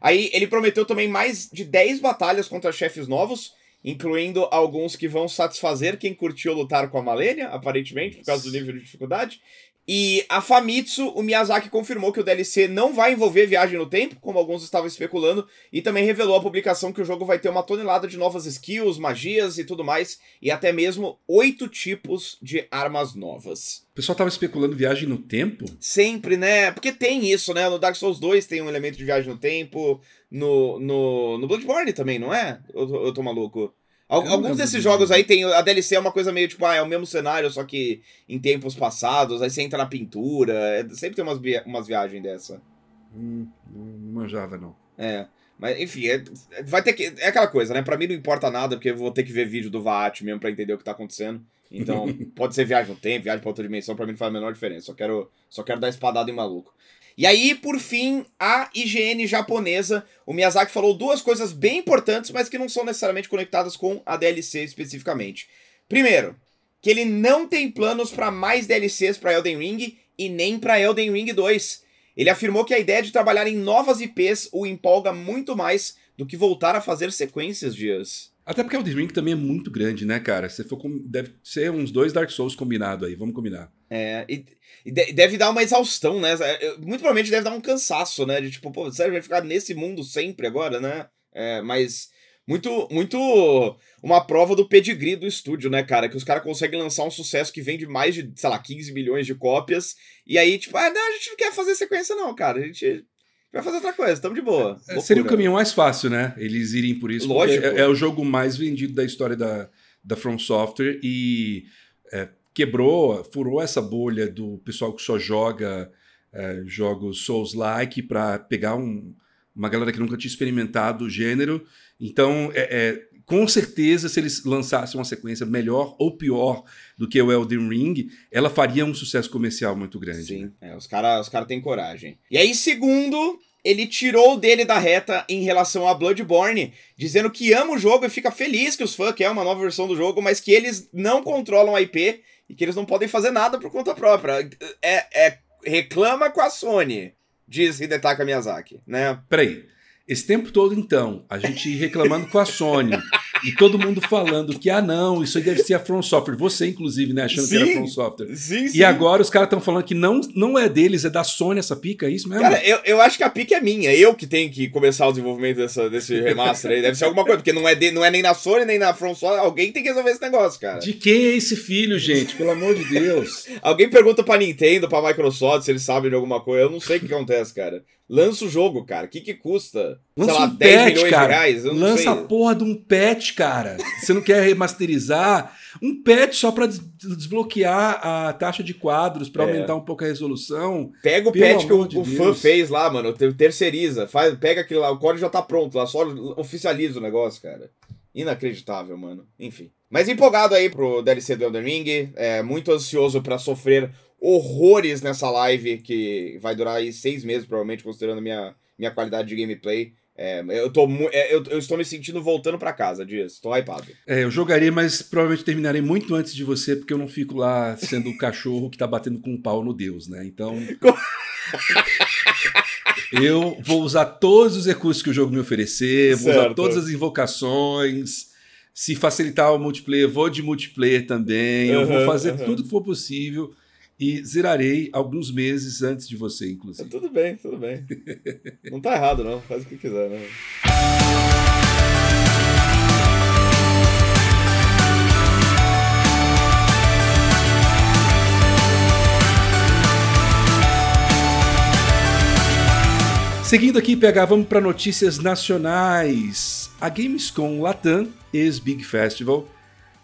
Aí ele prometeu também mais de 10 batalhas contra chefes novos, incluindo alguns que vão satisfazer quem curtiu lutar com a Malenia, aparentemente, por causa do nível de dificuldade, e a Famitsu, o Miyazaki confirmou que o DLC não vai envolver viagem no tempo, como alguns estavam especulando, e também revelou a publicação que o jogo vai ter uma tonelada de novas skills, magias e tudo mais, e até mesmo oito tipos de armas novas. O pessoal tava especulando viagem no tempo? Sempre, né? Porque tem isso, né? No Dark Souls 2 tem um elemento de viagem no tempo, no, no, no Bloodborne também, não é? Eu, eu tô maluco? Alguns desses jogos aí tem. A DLC é uma coisa meio tipo, ah, é o mesmo cenário, só que em tempos passados, aí você entra na pintura. É, sempre tem umas, umas viagens dessa. Hum, não manjava, não. É. Mas, enfim, é, vai ter que. É aquela coisa, né? Pra mim não importa nada, porque eu vou ter que ver vídeo do Vaat mesmo pra entender o que tá acontecendo. Então, pode ser viagem no tempo, viagem pra outra dimensão, pra mim não faz a menor diferença. Só quero, só quero dar espadada em maluco. E aí, por fim, a IGN japonesa, o Miyazaki falou duas coisas bem importantes, mas que não são necessariamente conectadas com a DLC especificamente. Primeiro, que ele não tem planos para mais DLCs para Elden Ring e nem para Elden Ring 2. Ele afirmou que a ideia de trabalhar em novas IPs o empolga muito mais do que voltar a fazer sequências, Dias. Até porque o Elden Ring também é muito grande, né, cara? Se for com... Deve ser uns dois Dark Souls combinado aí, vamos combinar. É, e, e deve dar uma exaustão, né? Muito provavelmente deve dar um cansaço, né? De tipo, pô, sério, vai ficar nesse mundo sempre agora, né? É, mas muito, muito uma prova do pedigree do estúdio, né, cara? Que os caras conseguem lançar um sucesso que vende mais de, sei lá, 15 milhões de cópias. E aí, tipo, ah, não, a gente não quer fazer sequência, não, cara. A gente vai fazer outra coisa, tamo de boa. É, seria o caminho mais fácil, né? Eles irem por isso. Lógico. É, é, o jogo mais vendido da história da, da From Software e é, quebrou, furou essa bolha do pessoal que só joga é, jogos Souls-like para pegar um, uma galera que nunca tinha experimentado o gênero. Então, é, é, com certeza, se eles lançassem uma sequência melhor ou pior do que o Elden Ring, ela faria um sucesso comercial muito grande. Sim, né? é, os caras os cara têm coragem. E aí, segundo, ele tirou dele da reta em relação a Bloodborne, dizendo que ama o jogo e fica feliz que os fãs querem uma nova versão do jogo, mas que eles não controlam a IP e que eles não podem fazer nada por conta própria. É, é reclama com a Sony, diz Hidetaka Miyazaki, né? Peraí. Esse tempo todo, então, a gente reclamando com a Sony e todo mundo falando que, ah, não, isso aí deve ser a From Software. Você, inclusive, né, achando sim, que era a From Software. Sim, sim. E agora os caras estão falando que não, não é deles, é da Sony essa pica, é isso mesmo? Cara, eu, eu acho que a pica é minha. Eu que tenho que começar o desenvolvimento dessa, desse remaster aí. Deve ser alguma coisa, porque não é, de, não é nem na Sony, nem na From Software. Alguém tem que resolver esse negócio, cara. De quem é esse filho, gente? Pelo amor de Deus. Alguém pergunta pra Nintendo, pra Microsoft, se eles sabem de alguma coisa. Eu não sei o que acontece, cara. Lança o jogo, cara. O que, que custa? Lança sei lá, um 10 patch, milhões cara. de reais? Lança sei. a porra de um patch, cara. Você não quer remasterizar? Um patch só pra desbloquear a taxa de quadros, pra é. aumentar um pouco a resolução. Pega o patch que o, de o fã fez lá, mano. Terceiriza. Faz, pega aquele lá, o código já tá pronto lá. Só oficializa o negócio, cara. Inacreditável, mano. Enfim. Mas empolgado aí pro DLC do Elden Ring. É, muito ansioso para sofrer horrores nessa live que vai durar aí seis meses, provavelmente, considerando minha, minha qualidade de gameplay. É, eu, tô, é, eu, eu, estou me sentindo voltando para casa, Dias. Estou hypado. É, eu jogarei, mas provavelmente terminarei muito antes de você, porque eu não fico lá sendo o cachorro que tá batendo com um pau no Deus, né? Então. eu vou usar todos os recursos que o jogo me oferecer, vou certo. usar todas as invocações. Se facilitar o multiplayer, vou de multiplayer também. Uhum, eu vou fazer uhum. tudo que for possível e zerarei alguns meses antes de você, inclusive. Tudo bem, tudo bem. não tá errado, não. Faz o que quiser, né? Seguindo aqui, pegar, vamos para notícias nacionais. A Gamescom Latam, ex-Big Festival,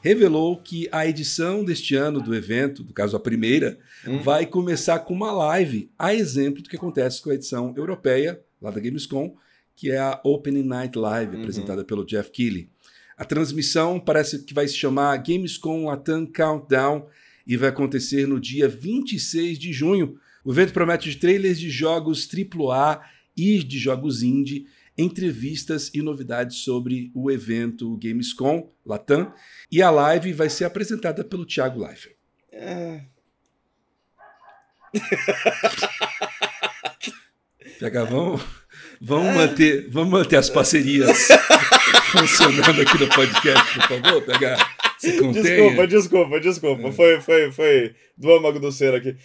revelou que a edição deste ano do evento, no caso a primeira, hum. vai começar com uma live, a exemplo do que acontece com a edição europeia, lá da Gamescom, que é a Opening Night Live, uhum. apresentada pelo Jeff Keighley. A transmissão parece que vai se chamar Gamescom Latam Countdown e vai acontecer no dia 26 de junho. O evento promete trailers de jogos AAA e de jogos indie entrevistas e novidades sobre o evento Gamescom Latam. E a live vai ser apresentada pelo Thiago Leifert. É... PH, vamos, vamos, manter, vamos manter as parcerias funcionando aqui no podcast, por favor, PH. Desculpa, desculpa, desculpa. É. Foi, foi, foi do âmago do ser aqui.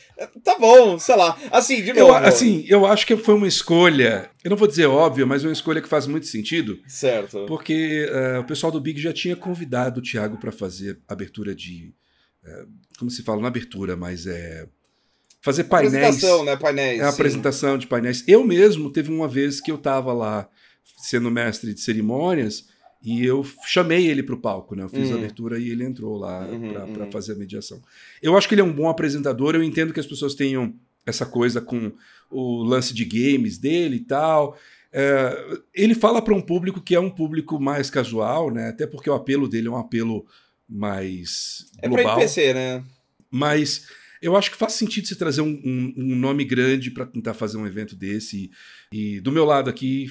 Tá bom, sei lá. Assim, de novo. Eu, assim, eu acho que foi uma escolha, eu não vou dizer óbvia, mas uma escolha que faz muito sentido. Certo. Porque uh, o pessoal do Big já tinha convidado o Thiago para fazer abertura de. Uh, como se fala? Não abertura, mas é. Fazer painéis. Apresentação, né? Painéis. É, a apresentação de painéis. Eu mesmo teve uma vez que eu estava lá sendo mestre de cerimônias e eu chamei ele para o palco, né? Eu fiz uhum. a abertura e ele entrou lá uhum, para uhum. fazer a mediação. Eu acho que ele é um bom apresentador, eu entendo que as pessoas tenham essa coisa com o lance de games dele e tal. É, ele fala para um público que é um público mais casual, né? Até porque o apelo dele é um apelo mais global. É para NPC, né? Mas eu acho que faz sentido você trazer um, um, um nome grande para tentar fazer um evento desse. E, e do meu lado aqui,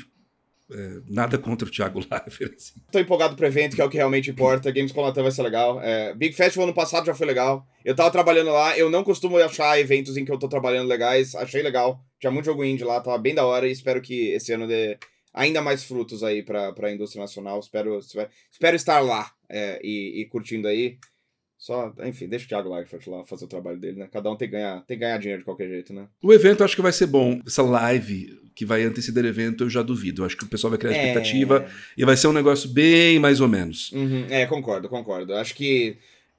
é, nada contra o Thiago Leifert. Assim. Tô empolgado pro evento, que é o que realmente importa. Gamescom Latam vai ser legal. É, Big Festival ano passado já foi legal. Eu tava trabalhando lá, eu não costumo achar eventos em que eu tô trabalhando legais. Achei legal. Tinha muito jogo indie lá, tava bem da hora e espero que esse ano dê ainda mais frutos aí pra, pra indústria nacional. Espero, espero estar lá é, e, e curtindo aí. Só, enfim, deixa o Thiago Leifert lá fazer o trabalho dele, né? Cada um tem que ganhar, tem que ganhar dinheiro de qualquer jeito, né? O evento acho que vai ser bom. Essa live que vai anteceder o evento, eu já duvido. Eu acho que o pessoal vai criar é... expectativa e vai ser um negócio bem mais ou menos. Uhum. É, concordo, concordo. Acho que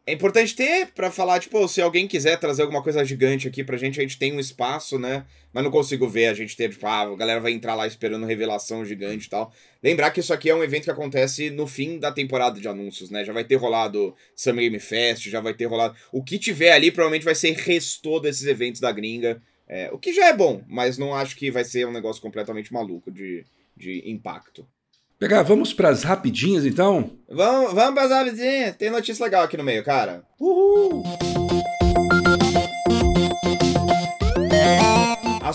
é importante ter para falar, tipo, se alguém quiser trazer alguma coisa gigante aqui pra gente, a gente tem um espaço, né? Mas não consigo ver a gente ter, tipo, ah, a galera vai entrar lá esperando revelação gigante e tal. Lembrar que isso aqui é um evento que acontece no fim da temporada de anúncios, né? Já vai ter rolado Summer Game Fest, já vai ter rolado. O que tiver ali provavelmente vai ser restou desses eventos da gringa. É, o que já é bom, mas não acho que vai ser um negócio completamente maluco de, de impacto. Pegar, vamos para as rapidinhas então? Vamos, vamos para as rapidinhas. Tem notícia legal aqui no meio, cara. Uhul!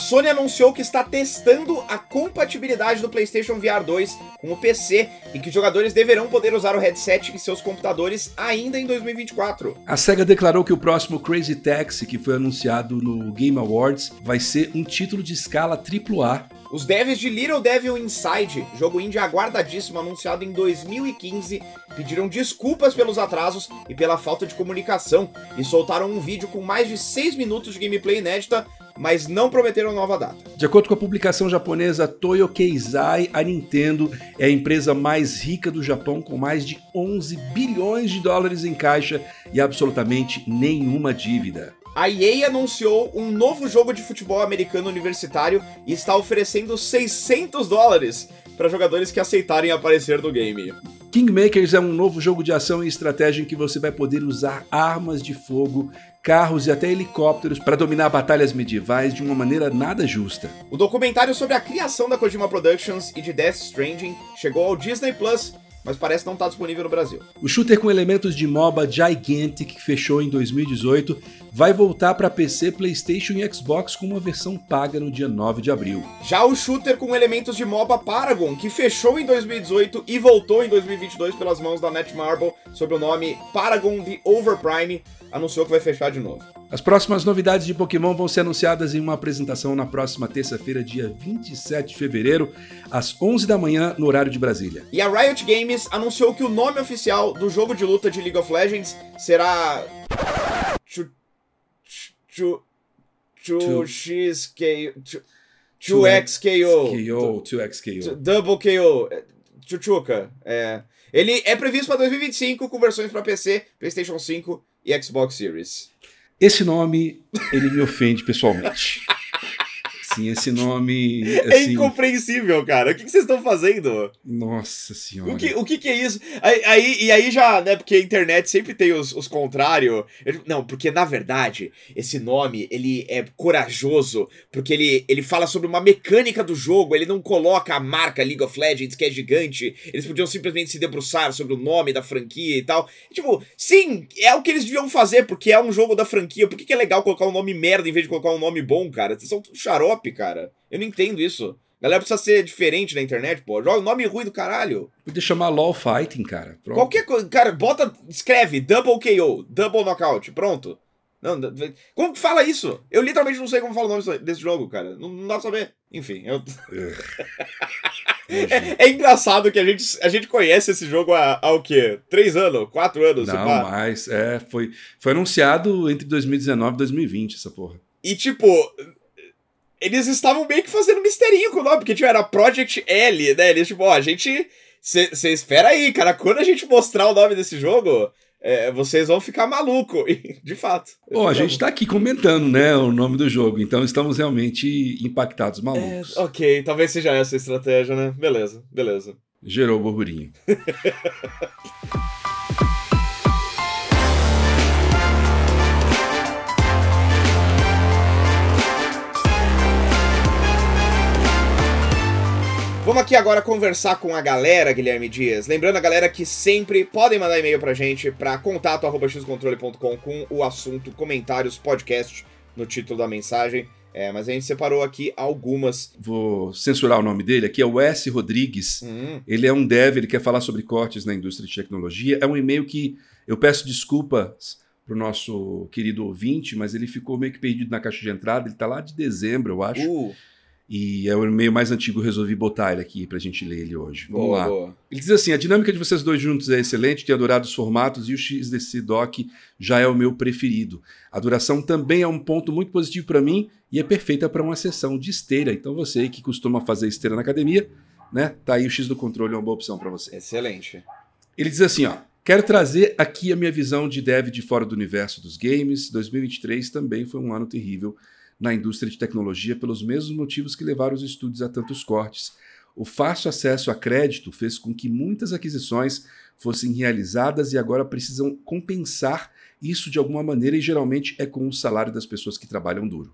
Sony anunciou que está testando a compatibilidade do PlayStation VR 2 com o PC e que jogadores deverão poder usar o headset em seus computadores ainda em 2024. A SEGA declarou que o próximo Crazy Taxi, que foi anunciado no Game Awards, vai ser um título de escala AAA os devs de Little Devil Inside, jogo indie aguardadíssimo anunciado em 2015, pediram desculpas pelos atrasos e pela falta de comunicação e soltaram um vídeo com mais de 6 minutos de gameplay inédita, mas não prometeram nova data. De acordo com a publicação japonesa Toyo Keizai, a Nintendo é a empresa mais rica do Japão com mais de 11 bilhões de dólares em caixa e absolutamente nenhuma dívida. A EA anunciou um novo jogo de futebol americano universitário e está oferecendo 600 dólares para jogadores que aceitarem aparecer no game. Kingmakers é um novo jogo de ação e estratégia em que você vai poder usar armas de fogo, carros e até helicópteros para dominar batalhas medievais de uma maneira nada justa. O documentário sobre a criação da Kojima Productions e de Death Stranding chegou ao Disney Plus mas parece não estar tá disponível no Brasil. O shooter com elementos de MOBA Gigantic, que fechou em 2018, vai voltar para PC, PlayStation e Xbox com uma versão paga no dia 9 de abril. Já o shooter com elementos de MOBA Paragon, que fechou em 2018 e voltou em 2022 pelas mãos da Netmarble sob o nome Paragon The Overprime, anunciou que vai fechar de novo. As próximas novidades de Pokémon vão ser anunciadas em uma apresentação na próxima terça-feira, dia 27 de fevereiro, às 11 da manhã, no horário de Brasília. E a Riot Games anunciou que o nome oficial do jogo de luta de League of Legends será. Chu. Chu. Chu. XK. 2XKO. KO, 2XKO. Double KO. Chuchuca. É. Ele é previsto para 2025 com versões para PC, PlayStation 5 e Xbox Series. Esse nome, ele me ofende pessoalmente. Sim, esse nome. É assim... É incompreensível, cara. O que, que vocês estão fazendo? Nossa senhora. O que, o que, que é isso? Aí, aí, e aí já, né? Porque a internet sempre tem os, os contrários. Não, porque na verdade, esse nome, ele é corajoso. Porque ele, ele fala sobre uma mecânica do jogo. Ele não coloca a marca League of Legends, que é gigante. Eles podiam simplesmente se debruçar sobre o nome da franquia e tal. E, tipo, sim, é o que eles deviam fazer, porque é um jogo da franquia. Por que, que é legal colocar um nome merda em vez de colocar um nome bom, cara? Vocês são tudo xarope cara. Eu não entendo isso. A galera precisa ser diferente na internet, pô. Joga o nome ruim do caralho. Podia chamar LOL Fighting, cara. Pronto. Qualquer coisa. Cara, bota. Escreve Double KO, Double Knockout. Pronto. Não, como que fala isso? Eu literalmente não sei como fala o nome desse jogo, cara. Não, não dá pra saber. Enfim, eu. é, é, engraçado que a gente, a gente conhece esse jogo há, há o quê? Três anos? Quatro anos? Não, mais. É, foi, foi anunciado entre 2019 e 2020, essa porra. E tipo, eles estavam meio que fazendo misterinho com o nome, porque tipo, era Project L, né? Eles, tipo, ó, a gente. Você espera aí, cara, quando a gente mostrar o nome desse jogo, é, vocês vão ficar maluco. de fato. Bom, a gente tá aqui comentando, né, o nome do jogo, então estamos realmente impactados malucos. É, ok, talvez seja essa a estratégia, né? Beleza, beleza. Gerou o burburinho. Vamos aqui agora conversar com a galera, Guilherme Dias. Lembrando a galera que sempre podem mandar e-mail pra gente para contato@xcontrole.com com o assunto comentários podcast no título da mensagem. É, mas a gente separou aqui algumas. Vou censurar o nome dele aqui, é o S. Rodrigues. Uhum. Ele é um dev, ele quer falar sobre cortes na indústria de tecnologia. É um e-mail que eu peço desculpas pro nosso querido ouvinte, mas ele ficou meio que perdido na caixa de entrada. Ele tá lá de dezembro, eu acho. Uh. E é o e-mail mais antigo, resolvi botar ele aqui pra gente ler ele hoje. Vamos boa, lá. Boa. Ele diz assim: a dinâmica de vocês dois juntos é excelente, tenho adorado os formatos e o XDC Doc já é o meu preferido. A duração também é um ponto muito positivo para mim e é perfeita para uma sessão de esteira. Então você que costuma fazer esteira na academia, né? Tá aí o X do controle, é uma boa opção para você. Excelente. Ele diz assim: ó. Quero trazer aqui a minha visão de dev de fora do universo dos games. 2023 também foi um ano terrível na indústria de tecnologia pelos mesmos motivos que levaram os estúdios a tantos cortes. O fácil acesso a crédito fez com que muitas aquisições fossem realizadas e agora precisam compensar isso de alguma maneira e geralmente é com o salário das pessoas que trabalham duro.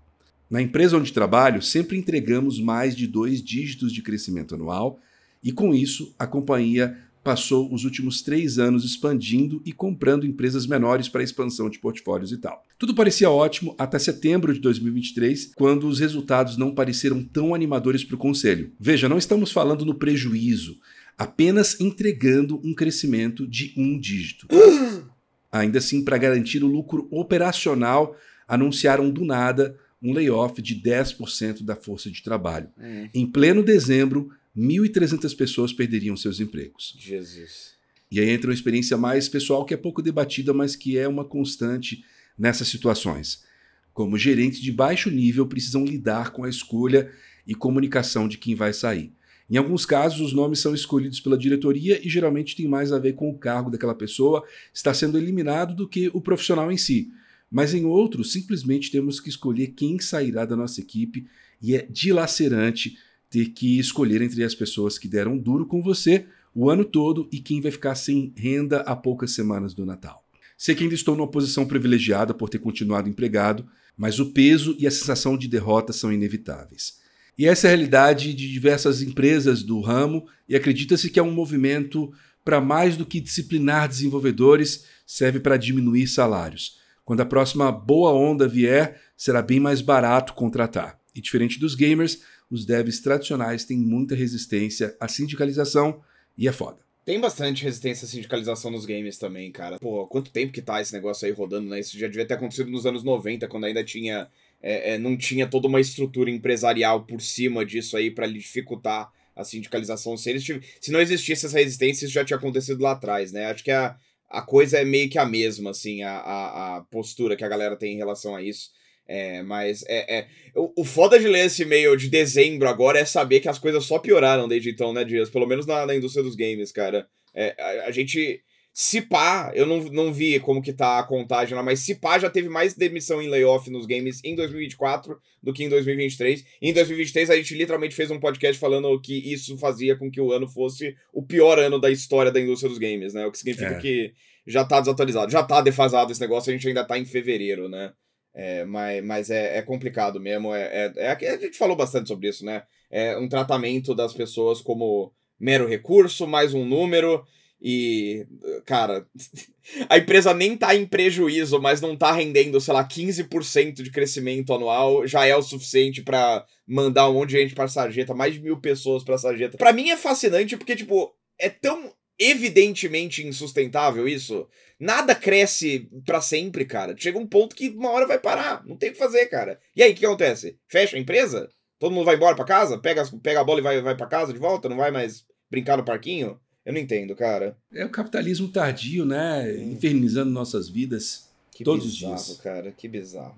Na empresa onde trabalho, sempre entregamos mais de dois dígitos de crescimento anual e com isso a companhia passou os últimos três anos expandindo e comprando empresas menores para expansão de portfólios e tal. Tudo parecia ótimo até setembro de 2023, quando os resultados não pareceram tão animadores para o conselho. Veja, não estamos falando no prejuízo, apenas entregando um crescimento de um dígito. Ainda assim, para garantir o lucro operacional, anunciaram do nada um layoff de 10% da força de trabalho. Hum. Em pleno dezembro, 1.300 pessoas perderiam seus empregos. Jesus. E aí entra uma experiência mais pessoal que é pouco debatida, mas que é uma constante nessas situações. Como gerentes de baixo nível precisam lidar com a escolha e comunicação de quem vai sair. Em alguns casos, os nomes são escolhidos pela diretoria e geralmente tem mais a ver com o cargo daquela pessoa estar sendo eliminado do que o profissional em si. Mas em outros, simplesmente temos que escolher quem sairá da nossa equipe e é dilacerante ter que escolher entre as pessoas que deram duro com você o ano todo e quem vai ficar sem renda a poucas semanas do Natal. Sei que ainda estou numa posição privilegiada por ter continuado empregado, mas o peso e a sensação de derrota são inevitáveis. E essa é a realidade de diversas empresas do ramo, e acredita-se que é um movimento para mais do que disciplinar desenvolvedores, serve para diminuir salários. Quando a próxima boa onda vier, será bem mais barato contratar. E diferente dos gamers, os devs tradicionais têm muita resistência à sindicalização e é foda. Tem bastante resistência à sindicalização nos games também, cara. Pô, quanto tempo que tá esse negócio aí rodando, né? Isso já devia ter acontecido nos anos 90, quando ainda tinha. É, é, não tinha toda uma estrutura empresarial por cima disso aí para dificultar a sindicalização. Se, eles se não existisse essa resistência, isso já tinha acontecido lá atrás, né? Acho que a, a coisa é meio que a mesma, assim, a, a, a postura que a galera tem em relação a isso. É, mas é, é. O, o foda de ler esse e-mail de dezembro agora é saber que as coisas só pioraram desde então, né, Dias? Pelo menos na, na indústria dos games, cara. É, a, a, gente. Se pá, eu não, não vi como que tá a contagem lá, mas se pá já teve mais demissão em layoff nos games em 2024 do que em 2023. E em 2023 a gente literalmente fez um podcast falando que isso fazia com que o ano fosse o pior ano da história da indústria dos games, né? O que significa é. que já tá desatualizado, já tá defasado esse negócio, a gente ainda tá em fevereiro, né? É, mas mas é, é complicado mesmo. É, é, é, a gente falou bastante sobre isso, né? É um tratamento das pessoas como mero recurso, mais um número. E, cara, a empresa nem tá em prejuízo, mas não tá rendendo, sei lá, 15% de crescimento anual, já é o suficiente para mandar um monte de gente pra sarjeta, mais de mil pessoas pra sarjeta. Pra mim é fascinante porque, tipo, é tão evidentemente insustentável isso. Nada cresce para sempre, cara. Chega um ponto que uma hora vai parar. Não tem o que fazer, cara. E aí, o que acontece? Fecha a empresa? Todo mundo vai embora para casa? Pega, pega a bola e vai, vai para casa de volta? Não vai mais brincar no parquinho? Eu não entendo, cara. É o capitalismo tardio, né? Hum. Infernizando nossas vidas que todos bizarro, os dias. cara. Que bizarro.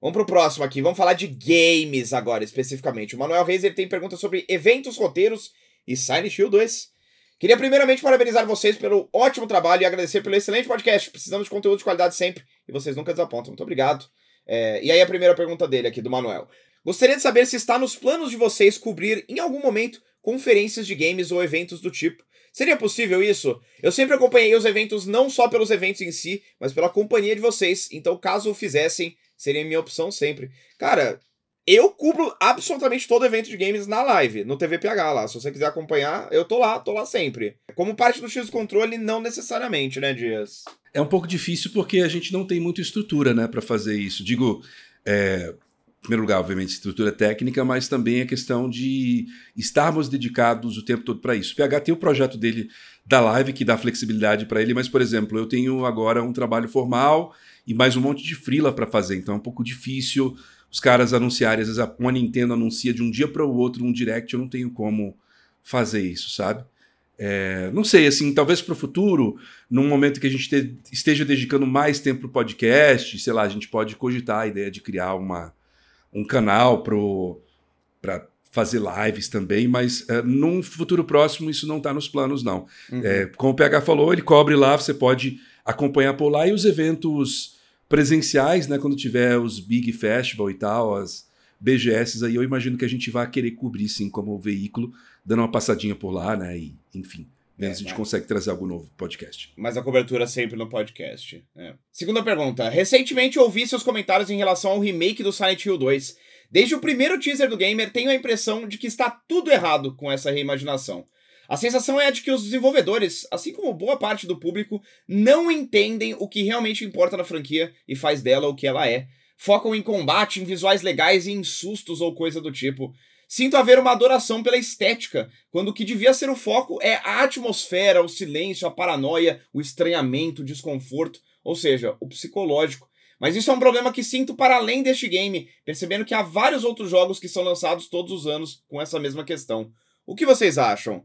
Vamos pro próximo aqui. Vamos falar de games agora, especificamente. O Manuel Reis ele tem perguntas sobre eventos, roteiros e Silent Hill 2. Queria primeiramente parabenizar vocês pelo ótimo trabalho e agradecer pelo excelente podcast. Precisamos de conteúdo de qualidade sempre e vocês nunca desapontam. Muito obrigado. É, e aí a primeira pergunta dele aqui, do Manuel. Gostaria de saber se está nos planos de vocês cobrir em algum momento conferências de games ou eventos do tipo. Seria possível isso? Eu sempre acompanhei os eventos não só pelos eventos em si, mas pela companhia de vocês. Então, caso o fizessem, seria minha opção sempre. Cara, eu cubro absolutamente todo evento de games na live, no TVPH lá. Se você quiser acompanhar, eu tô lá, tô lá sempre. Como parte do X Controle, não necessariamente, né, Dias? É um pouco difícil porque a gente não tem muita estrutura, né, para fazer isso. Digo, é, em primeiro lugar, obviamente, estrutura técnica, mas também a questão de estarmos dedicados o tempo todo para isso. O PH tem o projeto dele da live que dá flexibilidade para ele, mas, por exemplo, eu tenho agora um trabalho formal e mais um monte de frila para fazer, então é um pouco difícil os caras anunciarem, às vezes a Nintendo anuncia de um dia para o outro um direct, eu não tenho como fazer isso, sabe? É, não sei, assim, talvez para o futuro, num momento que a gente te, esteja dedicando mais tempo para o podcast, sei lá, a gente pode cogitar a ideia de criar uma, um canal para fazer lives também, mas é, num futuro próximo isso não está nos planos, não. Uhum. É, como o PH falou, ele cobre lá, você pode acompanhar por lá e os eventos presenciais, né? Quando tiver os Big Festival e tal, as BGS aí, eu imagino que a gente vai querer cobrir sim como veículo, dando uma passadinha por lá, né? E, enfim. Vendo é, se a gente consegue trazer algo novo podcast. Mas a cobertura sempre no podcast. É. Segunda pergunta. Recentemente ouvi seus comentários em relação ao remake do Silent Hill 2. Desde o primeiro teaser do gamer, tenho a impressão de que está tudo errado com essa reimaginação. A sensação é a de que os desenvolvedores, assim como boa parte do público, não entendem o que realmente importa na franquia e faz dela o que ela é. Focam em combate, em visuais legais e em sustos ou coisa do tipo. Sinto haver uma adoração pela estética, quando o que devia ser o foco é a atmosfera, o silêncio, a paranoia, o estranhamento, o desconforto, ou seja, o psicológico. Mas isso é um problema que sinto para além deste game, percebendo que há vários outros jogos que são lançados todos os anos com essa mesma questão. O que vocês acham?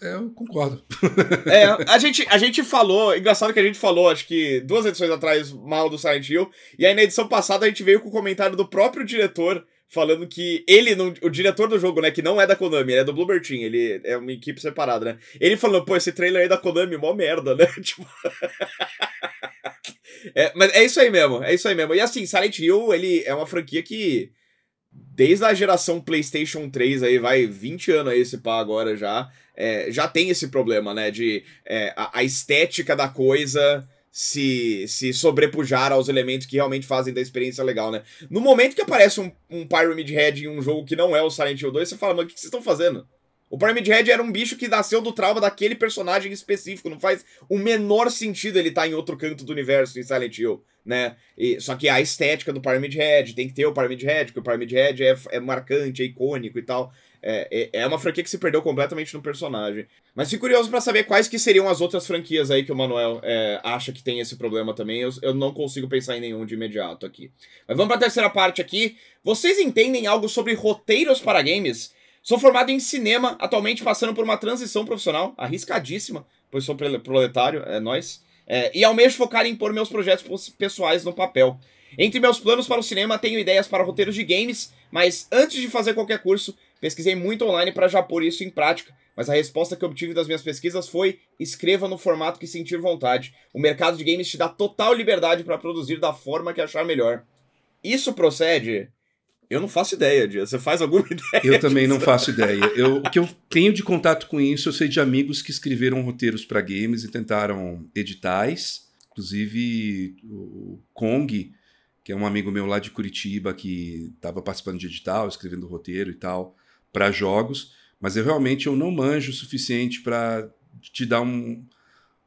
É, eu concordo. é, a gente, a gente falou, engraçado que a gente falou, acho que duas edições atrás, mal do Silent Hill, e aí na edição passada a gente veio com o comentário do próprio diretor falando que ele, não, o diretor do jogo, né, que não é da Konami, ele é do Bloober Team, ele é uma equipe separada, né? Ele falou, pô, esse trailer aí da Konami, mó merda, né? Tipo... é, mas é isso aí mesmo, é isso aí mesmo. E assim, Silent Hill, ele é uma franquia que desde a geração PlayStation 3 aí, vai 20 anos aí esse pá agora já, é, já tem esse problema, né, de é, a, a estética da coisa se, se sobrepujar aos elementos que realmente fazem da experiência legal, né? No momento que aparece um, um Pyramid Head em um jogo que não é o Silent Hill 2, você fala, mas o que vocês estão fazendo? O Pyramid Head era um bicho que nasceu do trauma daquele personagem específico. Não faz o menor sentido ele estar tá em outro canto do universo em Silent Hill, né? E, só que a estética do Pyramid Head tem que ter o Pyramid Head, porque o Pyramid Head é, é marcante, é icônico e tal. É, é, é uma franquia que se perdeu completamente no personagem. Mas fico curioso para saber quais que seriam as outras franquias aí que o Manuel é, acha que tem esse problema também. Eu, eu não consigo pensar em nenhum de imediato aqui. Mas vamos para a terceira parte aqui. Vocês entendem algo sobre roteiros para games? Sou formado em cinema, atualmente passando por uma transição profissional, arriscadíssima, pois sou proletário, é nós. É, e almejo focar em pôr meus projetos pessoais no papel. Entre meus planos para o cinema, tenho ideias para roteiros de games, mas antes de fazer qualquer curso, Pesquisei muito online para já pôr isso em prática, mas a resposta que obtive das minhas pesquisas foi: escreva no formato que sentir vontade. O mercado de games te dá total liberdade para produzir da forma que achar melhor. Isso procede? Eu não faço ideia, Dia. Você faz alguma ideia? Eu também disso? não faço ideia. Eu, o que eu tenho de contato com isso, eu sei de amigos que escreveram roteiros para games e tentaram editais. Inclusive, o Kong, que é um amigo meu lá de Curitiba, que estava participando de edital, escrevendo roteiro e tal para jogos, mas eu realmente eu não manjo o suficiente para te dar um,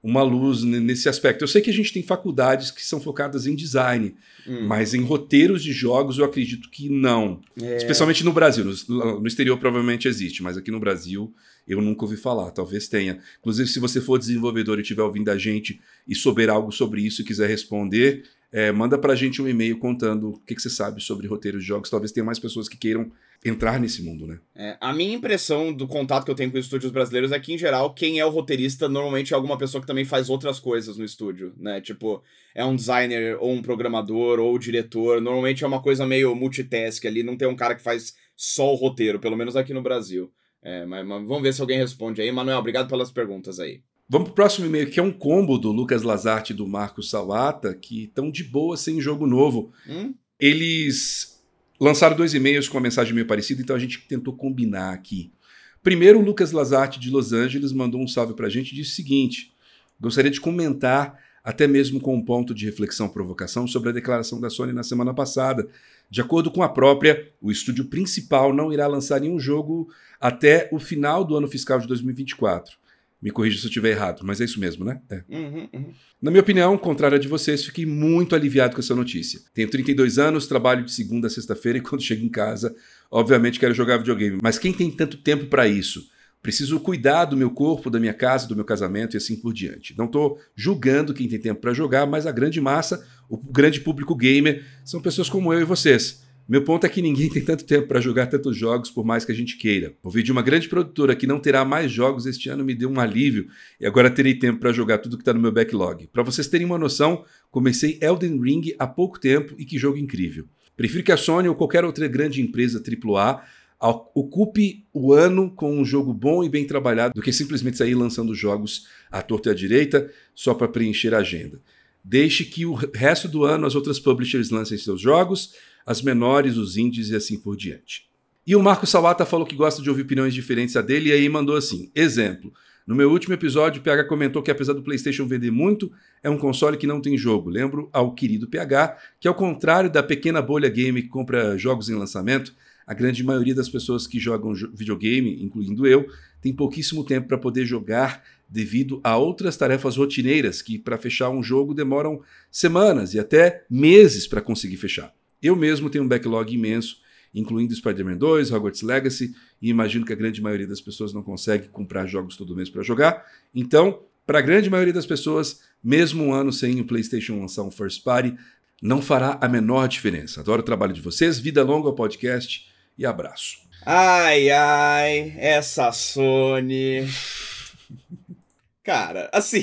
uma luz nesse aspecto. Eu sei que a gente tem faculdades que são focadas em design, hum. mas em roteiros de jogos eu acredito que não. É. Especialmente no Brasil. No, no, exterior provavelmente existe, mas aqui no Brasil eu nunca ouvi falar. Talvez tenha. Inclusive, se você for desenvolvedor e estiver ouvindo a gente e souber algo sobre isso e quiser responder, é, manda para a gente um e-mail contando o que, que você sabe sobre roteiros de jogos. Talvez tenha mais pessoas que queiram entrar nesse mundo, né? É, a minha impressão do contato que eu tenho com os estúdios brasileiros é que, em geral, quem é o roteirista normalmente é alguma pessoa que também faz outras coisas no estúdio, né? Tipo, é um designer, ou um programador, ou um diretor. Normalmente é uma coisa meio multitask ali, não tem um cara que faz só o roteiro, pelo menos aqui no Brasil. É, mas, mas vamos ver se alguém responde aí. Manuel, obrigado pelas perguntas aí. Vamos pro próximo e-mail, que é um combo do Lucas Lazarte e do Marcos Salata, que estão de boa sem jogo novo. Hum? Eles Lançaram dois e-mails com uma mensagem meio parecida, então a gente tentou combinar aqui. Primeiro, o Lucas Lazarte, de Los Angeles, mandou um salve para a gente e disse o seguinte: gostaria de comentar, até mesmo com um ponto de reflexão provocação, sobre a declaração da Sony na semana passada. De acordo com a própria, o estúdio principal não irá lançar nenhum jogo até o final do ano fiscal de 2024. Me corrija se eu estiver errado, mas é isso mesmo, né? É. Uhum, uhum. Na minha opinião, contrário a de vocês, fiquei muito aliviado com essa notícia. Tenho 32 anos, trabalho de segunda a sexta-feira e quando chego em casa, obviamente quero jogar videogame. Mas quem tem tanto tempo para isso? Preciso cuidar do meu corpo, da minha casa, do meu casamento e assim por diante. Não estou julgando quem tem tempo para jogar, mas a grande massa, o grande público gamer, são pessoas como eu e vocês. Meu ponto é que ninguém tem tanto tempo para jogar tantos jogos por mais que a gente queira. Ouvir de uma grande produtora que não terá mais jogos este ano me deu um alívio e agora terei tempo para jogar tudo que está no meu backlog. Para vocês terem uma noção, comecei Elden Ring há pouco tempo e que jogo incrível. Prefiro que a Sony ou qualquer outra grande empresa AAA ocupe o ano com um jogo bom e bem trabalhado do que simplesmente sair lançando jogos à torta e à direita só para preencher a agenda. Deixe que o resto do ano as outras publishers lancem seus jogos as menores, os indies e assim por diante. E o Marco Sawata falou que gosta de ouvir opiniões diferentes a dele e aí mandou assim: exemplo. No meu último episódio, o PH comentou que apesar do PlayStation vender muito, é um console que não tem jogo. Lembro ao querido PH que, ao contrário da pequena bolha game que compra jogos em lançamento, a grande maioria das pessoas que jogam videogame, incluindo eu, tem pouquíssimo tempo para poder jogar devido a outras tarefas rotineiras que, para fechar um jogo, demoram semanas e até meses para conseguir fechar. Eu mesmo tenho um backlog imenso, incluindo Spider-Man 2, Hogwarts Legacy, e imagino que a grande maioria das pessoas não consegue comprar jogos todo mês para jogar. Então, para a grande maioria das pessoas, mesmo um ano sem o PlayStation lançar um first party, não fará a menor diferença. Adoro o trabalho de vocês, vida longa ao podcast e abraço. Ai, ai, essa Sony. Cara, assim.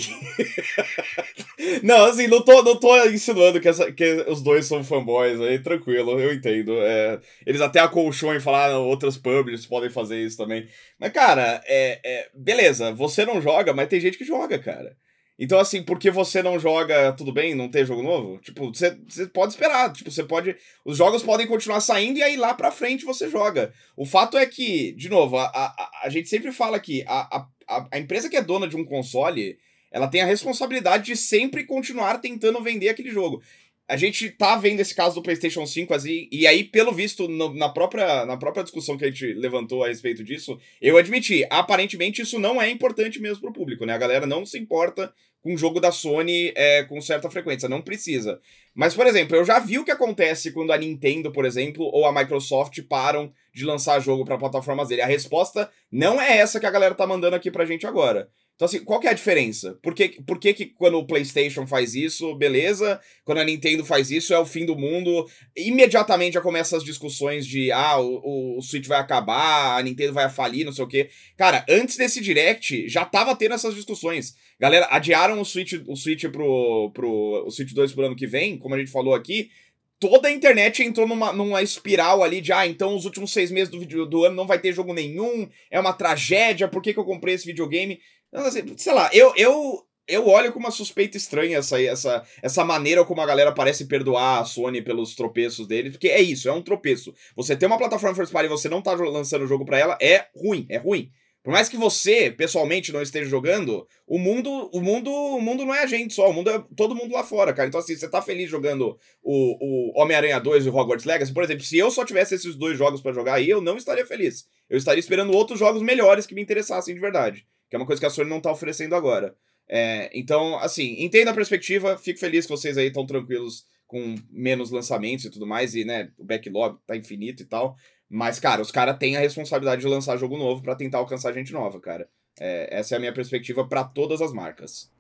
não, assim, não tô, não tô insinuando que, essa, que os dois são fanboys aí, tranquilo, eu entendo. É, eles até acolcham e falaram, outras publishers podem fazer isso também. Mas, cara, é, é, beleza, você não joga, mas tem gente que joga, cara. Então, assim, porque você não joga, tudo bem, não ter jogo novo? Tipo, você, você pode esperar. Tipo, você pode. Os jogos podem continuar saindo e aí lá pra frente você joga. O fato é que, de novo, a, a, a gente sempre fala que a, a, a empresa que é dona de um console, ela tem a responsabilidade de sempre continuar tentando vender aquele jogo. A gente tá vendo esse caso do PlayStation 5 assim, e aí, pelo visto, no, na, própria, na própria discussão que a gente levantou a respeito disso, eu admiti, aparentemente isso não é importante mesmo pro público, né? A galera não se importa com jogo da Sony é, com certa frequência, não precisa. Mas, por exemplo, eu já vi o que acontece quando a Nintendo, por exemplo, ou a Microsoft param de lançar jogo para plataformas dele. A resposta não é essa que a galera tá mandando aqui pra gente agora. Então, assim, qual que é a diferença? Por que, por que, que quando o PlayStation faz isso, beleza? Quando a Nintendo faz isso, é o fim do mundo? Imediatamente já começam as discussões de, ah, o, o Switch vai acabar, a Nintendo vai falir, não sei o quê. Cara, antes desse Direct, já tava tendo essas discussões. Galera, adiaram o Switch, o Switch pro, pro o Switch 2 pro ano que vem, como a gente falou aqui. Toda a internet entrou numa, numa espiral ali de, ah, então os últimos seis meses do, do ano não vai ter jogo nenhum, é uma tragédia, por que, que eu comprei esse videogame? Assim, sei lá, eu, eu, eu olho com uma suspeita estranha essa, essa, essa maneira como a galera parece perdoar a Sony pelos tropeços deles, porque é isso, é um tropeço. Você ter uma plataforma first party e você não tá lançando o jogo para ela é ruim, é ruim. Por mais que você, pessoalmente, não esteja jogando, o mundo, o mundo, o mundo não é a gente só, o mundo é todo mundo lá fora, cara. Então, assim, você tá feliz jogando o, o Homem-Aranha 2 e o Hogwarts Legacy, por exemplo, se eu só tivesse esses dois jogos para jogar aí, eu não estaria feliz. Eu estaria esperando outros jogos melhores que me interessassem de verdade que é uma coisa que a Sony não tá oferecendo agora. É, então, assim, entenda a perspectiva, fico feliz que vocês aí estão tranquilos com menos lançamentos e tudo mais, e, né, o backlog tá infinito e tal. Mas, cara, os caras têm a responsabilidade de lançar jogo novo para tentar alcançar gente nova, cara. É, essa é a minha perspectiva para todas as marcas.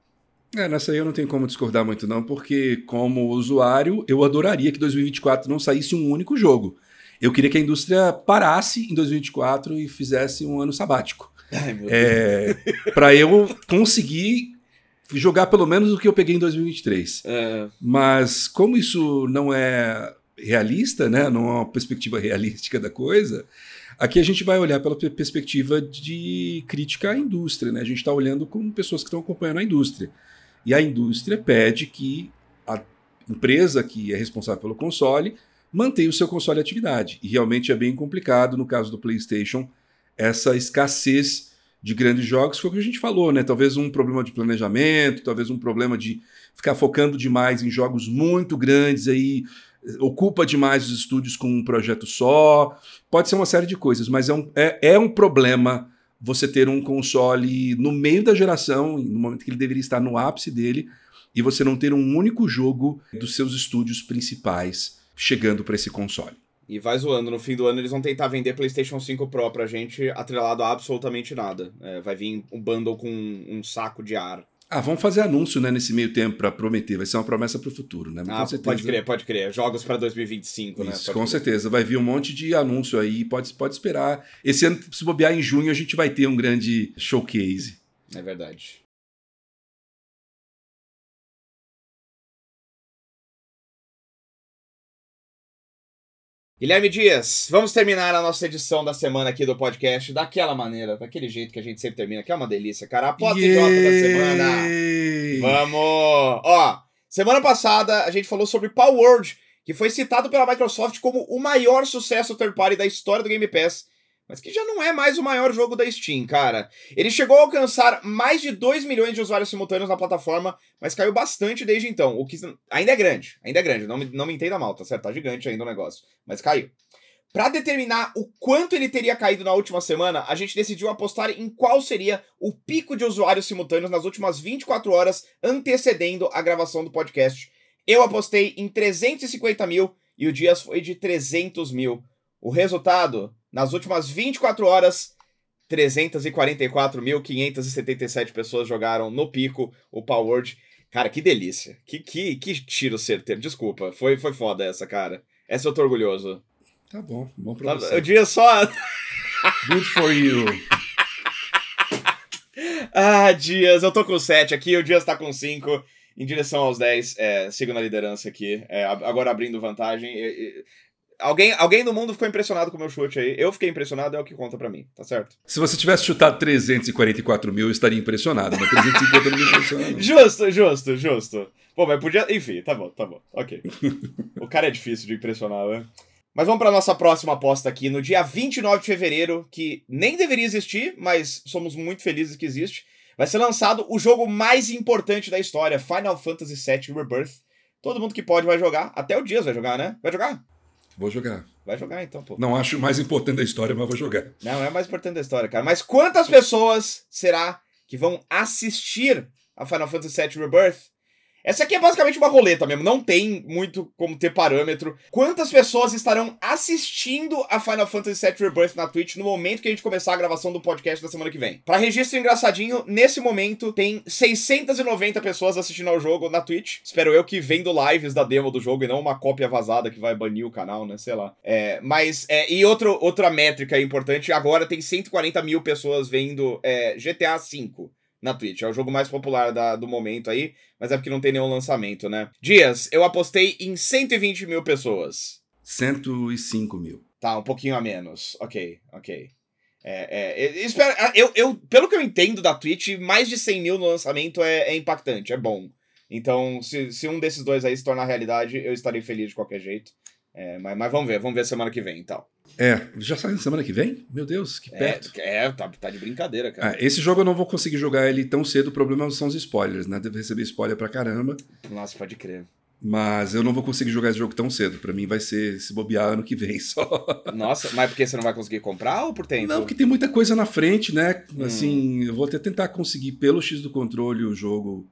É, nessa aí eu não tenho como discordar muito, não, porque, como usuário, eu adoraria que 2024 não saísse um único jogo. Eu queria que a indústria parasse em 2024 e fizesse um ano sabático. É, para eu conseguir jogar pelo menos o que eu peguei em 2023. É. Mas como isso não é realista, né, não é uma perspectiva realística da coisa, aqui a gente vai olhar pela perspectiva de crítica à indústria. Né? A gente está olhando com pessoas que estão acompanhando a indústria. E a indústria pede que a empresa que é responsável pelo console mantenha o seu console em atividade. E realmente é bem complicado no caso do PlayStation essa escassez de grandes jogos foi o que a gente falou, né? Talvez um problema de planejamento, talvez um problema de ficar focando demais em jogos muito grandes aí, ocupa demais os estúdios com um projeto só. Pode ser uma série de coisas, mas é um, é, é um problema você ter um console no meio da geração, no momento que ele deveria estar no ápice dele, e você não ter um único jogo dos seus estúdios principais chegando para esse console. E vai zoando. No fim do ano eles vão tentar vender PlayStation 5 Pro pra gente atrelado a absolutamente nada. É, vai vir um bundle com um saco de ar. Ah, vamos fazer anúncio, né, nesse meio tempo para prometer. Vai ser uma promessa para o futuro, né? ah, pode crer, pode crer. Jogos para 2025, Isso, né? Isso, com crer. certeza. Vai vir um monte de anúncio aí, pode, pode esperar. Esse ano, se bobear em junho, a gente vai ter um grande showcase. É verdade. Guilherme Dias, vamos terminar a nossa edição da semana aqui do podcast daquela maneira, daquele jeito que a gente sempre termina, que é uma delícia, cara. A pota idiota da semana. Vamos! Ó, semana passada a gente falou sobre Power Word, que foi citado pela Microsoft como o maior sucesso third party da história do Game Pass mas que já não é mais o maior jogo da Steam, cara. Ele chegou a alcançar mais de 2 milhões de usuários simultâneos na plataforma, mas caiu bastante desde então, o que ainda é grande, ainda é grande, não me, não me entenda mal, tá certo? Tá gigante ainda o negócio, mas caiu. Para determinar o quanto ele teria caído na última semana, a gente decidiu apostar em qual seria o pico de usuários simultâneos nas últimas 24 horas antecedendo a gravação do podcast. Eu apostei em 350 mil e o Dias foi de 300 mil. O resultado, nas últimas 24 horas, 344.577 pessoas jogaram no pico o Power Cara, que delícia. Que, que, que tiro certeiro. Desculpa, foi, foi foda essa, cara. Essa eu tô orgulhoso. Tá bom, bom pra tá, você. O dia só. Good for you. ah, Dias, eu tô com 7 aqui, o Dias tá com 5 em direção aos 10. É, sigo na liderança aqui. É, agora abrindo vantagem. Alguém, alguém no mundo ficou impressionado com o meu chute aí. Eu fiquei impressionado, é o que conta para mim, tá certo? Se você tivesse chutado 344 mil, eu estaria impressionado, mas 350 não me impressiona. Justo, justo, justo. Pô, mas podia. Enfim, tá bom, tá bom. Ok. o cara é difícil de impressionar, né? Mas vamos para nossa próxima aposta aqui, no dia 29 de fevereiro, que nem deveria existir, mas somos muito felizes que existe. Vai ser lançado o jogo mais importante da história, Final Fantasy VII Rebirth. Todo mundo que pode vai jogar, até o Dias vai jogar, né? Vai jogar? Vou jogar. Vai jogar então, pô. Não acho mais importante da história, mas vou jogar. Não, é o mais importante da história, cara. Mas quantas pessoas será que vão assistir a Final Fantasy VII Rebirth essa aqui é basicamente uma roleta mesmo, não tem muito como ter parâmetro. Quantas pessoas estarão assistindo a Final Fantasy VII Rebirth na Twitch no momento que a gente começar a gravação do podcast da semana que vem? Para registro engraçadinho, nesse momento tem 690 pessoas assistindo ao jogo na Twitch. Espero eu que vendo lives da demo do jogo e não uma cópia vazada que vai banir o canal, né? Sei lá. É, mas, é, e outro, outra métrica importante, agora tem 140 mil pessoas vendo é, GTA V na Twitch. É o jogo mais popular da, do momento aí, mas é porque não tem nenhum lançamento, né? Dias, eu apostei em 120 mil pessoas. 105 mil. Tá, um pouquinho a menos. Ok, ok. É, é, espero, ah, eu, eu, pelo que eu entendo da Twitch, mais de 100 mil no lançamento é, é impactante, é bom. Então, se, se um desses dois aí se tornar realidade, eu estarei feliz de qualquer jeito. É, mas, mas, vamos ver, vamos ver semana que vem então. É, já sai na semana que vem? Meu Deus, que perto. É, é tá, tá de brincadeira, cara. Ah, esse jogo eu não vou conseguir jogar ele tão cedo, o problema são os spoilers, né? Deve receber spoiler pra caramba. Nossa, pode crer. Mas eu não vou conseguir jogar esse jogo tão cedo. Para mim vai ser se bobear ano que vem só. Nossa, mas porque você não vai conseguir comprar ou por tempo? Não, porque tem muita coisa na frente, né? Hum. Assim, eu vou até tentar conseguir pelo X do controle o jogo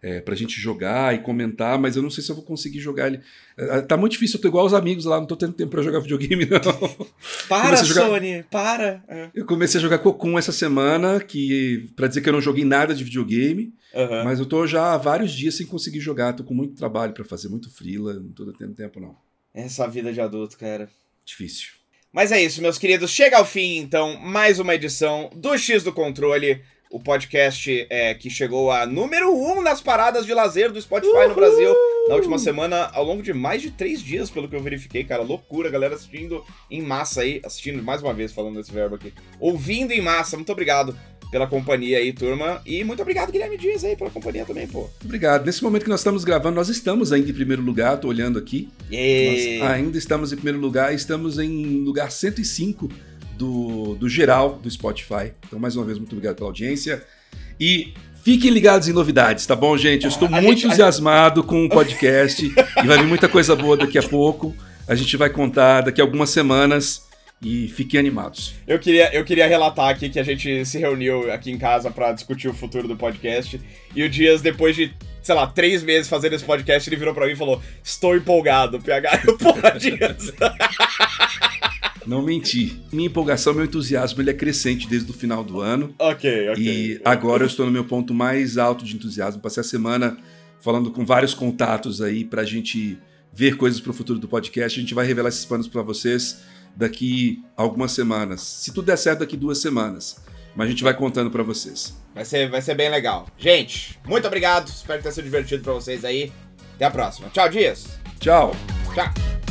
é, pra gente jogar e comentar, mas eu não sei se eu vou conseguir jogar ele. É, tá muito difícil, eu tô igual os amigos lá, não tô tendo tempo pra jogar videogame, não. Para, jogar... Sony, para! É. Eu comecei a jogar Cocum essa semana, que para dizer que eu não joguei nada de videogame, uhum. mas eu tô já há vários dias sem conseguir jogar, tô com muito trabalho para fazer, muito frila, não tô tendo tempo, não. Essa vida de adulto, cara. Difícil. Mas é isso, meus queridos. Chega ao fim, então, mais uma edição do X do Controle o podcast é, que chegou a número 1 um nas paradas de lazer do Spotify Uhul! no Brasil na última semana, ao longo de mais de três dias, pelo que eu verifiquei, cara. Loucura, galera assistindo em massa aí, assistindo mais uma vez, falando desse verbo aqui. Ouvindo em massa, muito obrigado pela companhia aí, turma. E muito obrigado, Guilherme Dias, aí, pela companhia também, pô. Obrigado. Nesse momento que nós estamos gravando, nós estamos ainda em primeiro lugar, tô olhando aqui. Yeah. Nós ainda estamos em primeiro lugar, estamos em lugar 105 do, do geral do Spotify. Então, mais uma vez, muito obrigado pela audiência. E Fiquem ligados em novidades, tá bom, gente? Eu estou a muito gente, entusiasmado a... com o podcast e vai vir muita coisa boa daqui a pouco. A gente vai contar daqui a algumas semanas e fiquem animados. Eu queria, eu queria relatar aqui que a gente se reuniu aqui em casa para discutir o futuro do podcast e o Dias, depois de, sei lá, três meses fazendo esse podcast, ele virou para mim e falou: Estou empolgado, PH. Eu, porra, Dias. Não menti. Minha empolgação, meu entusiasmo, ele é crescente desde o final do ano. Ok, ok. E agora eu estou no meu ponto mais alto de entusiasmo. Passei a semana falando com vários contatos aí pra gente ver coisas pro futuro do podcast. A gente vai revelar esses planos para vocês daqui algumas semanas. Se tudo der certo, daqui duas semanas. Mas a gente vai contando para vocês. Vai ser, vai ser bem legal. Gente, muito obrigado. Espero que tenha sido divertido para vocês aí. Até a próxima. Tchau, Dias. Tchau. Tchau.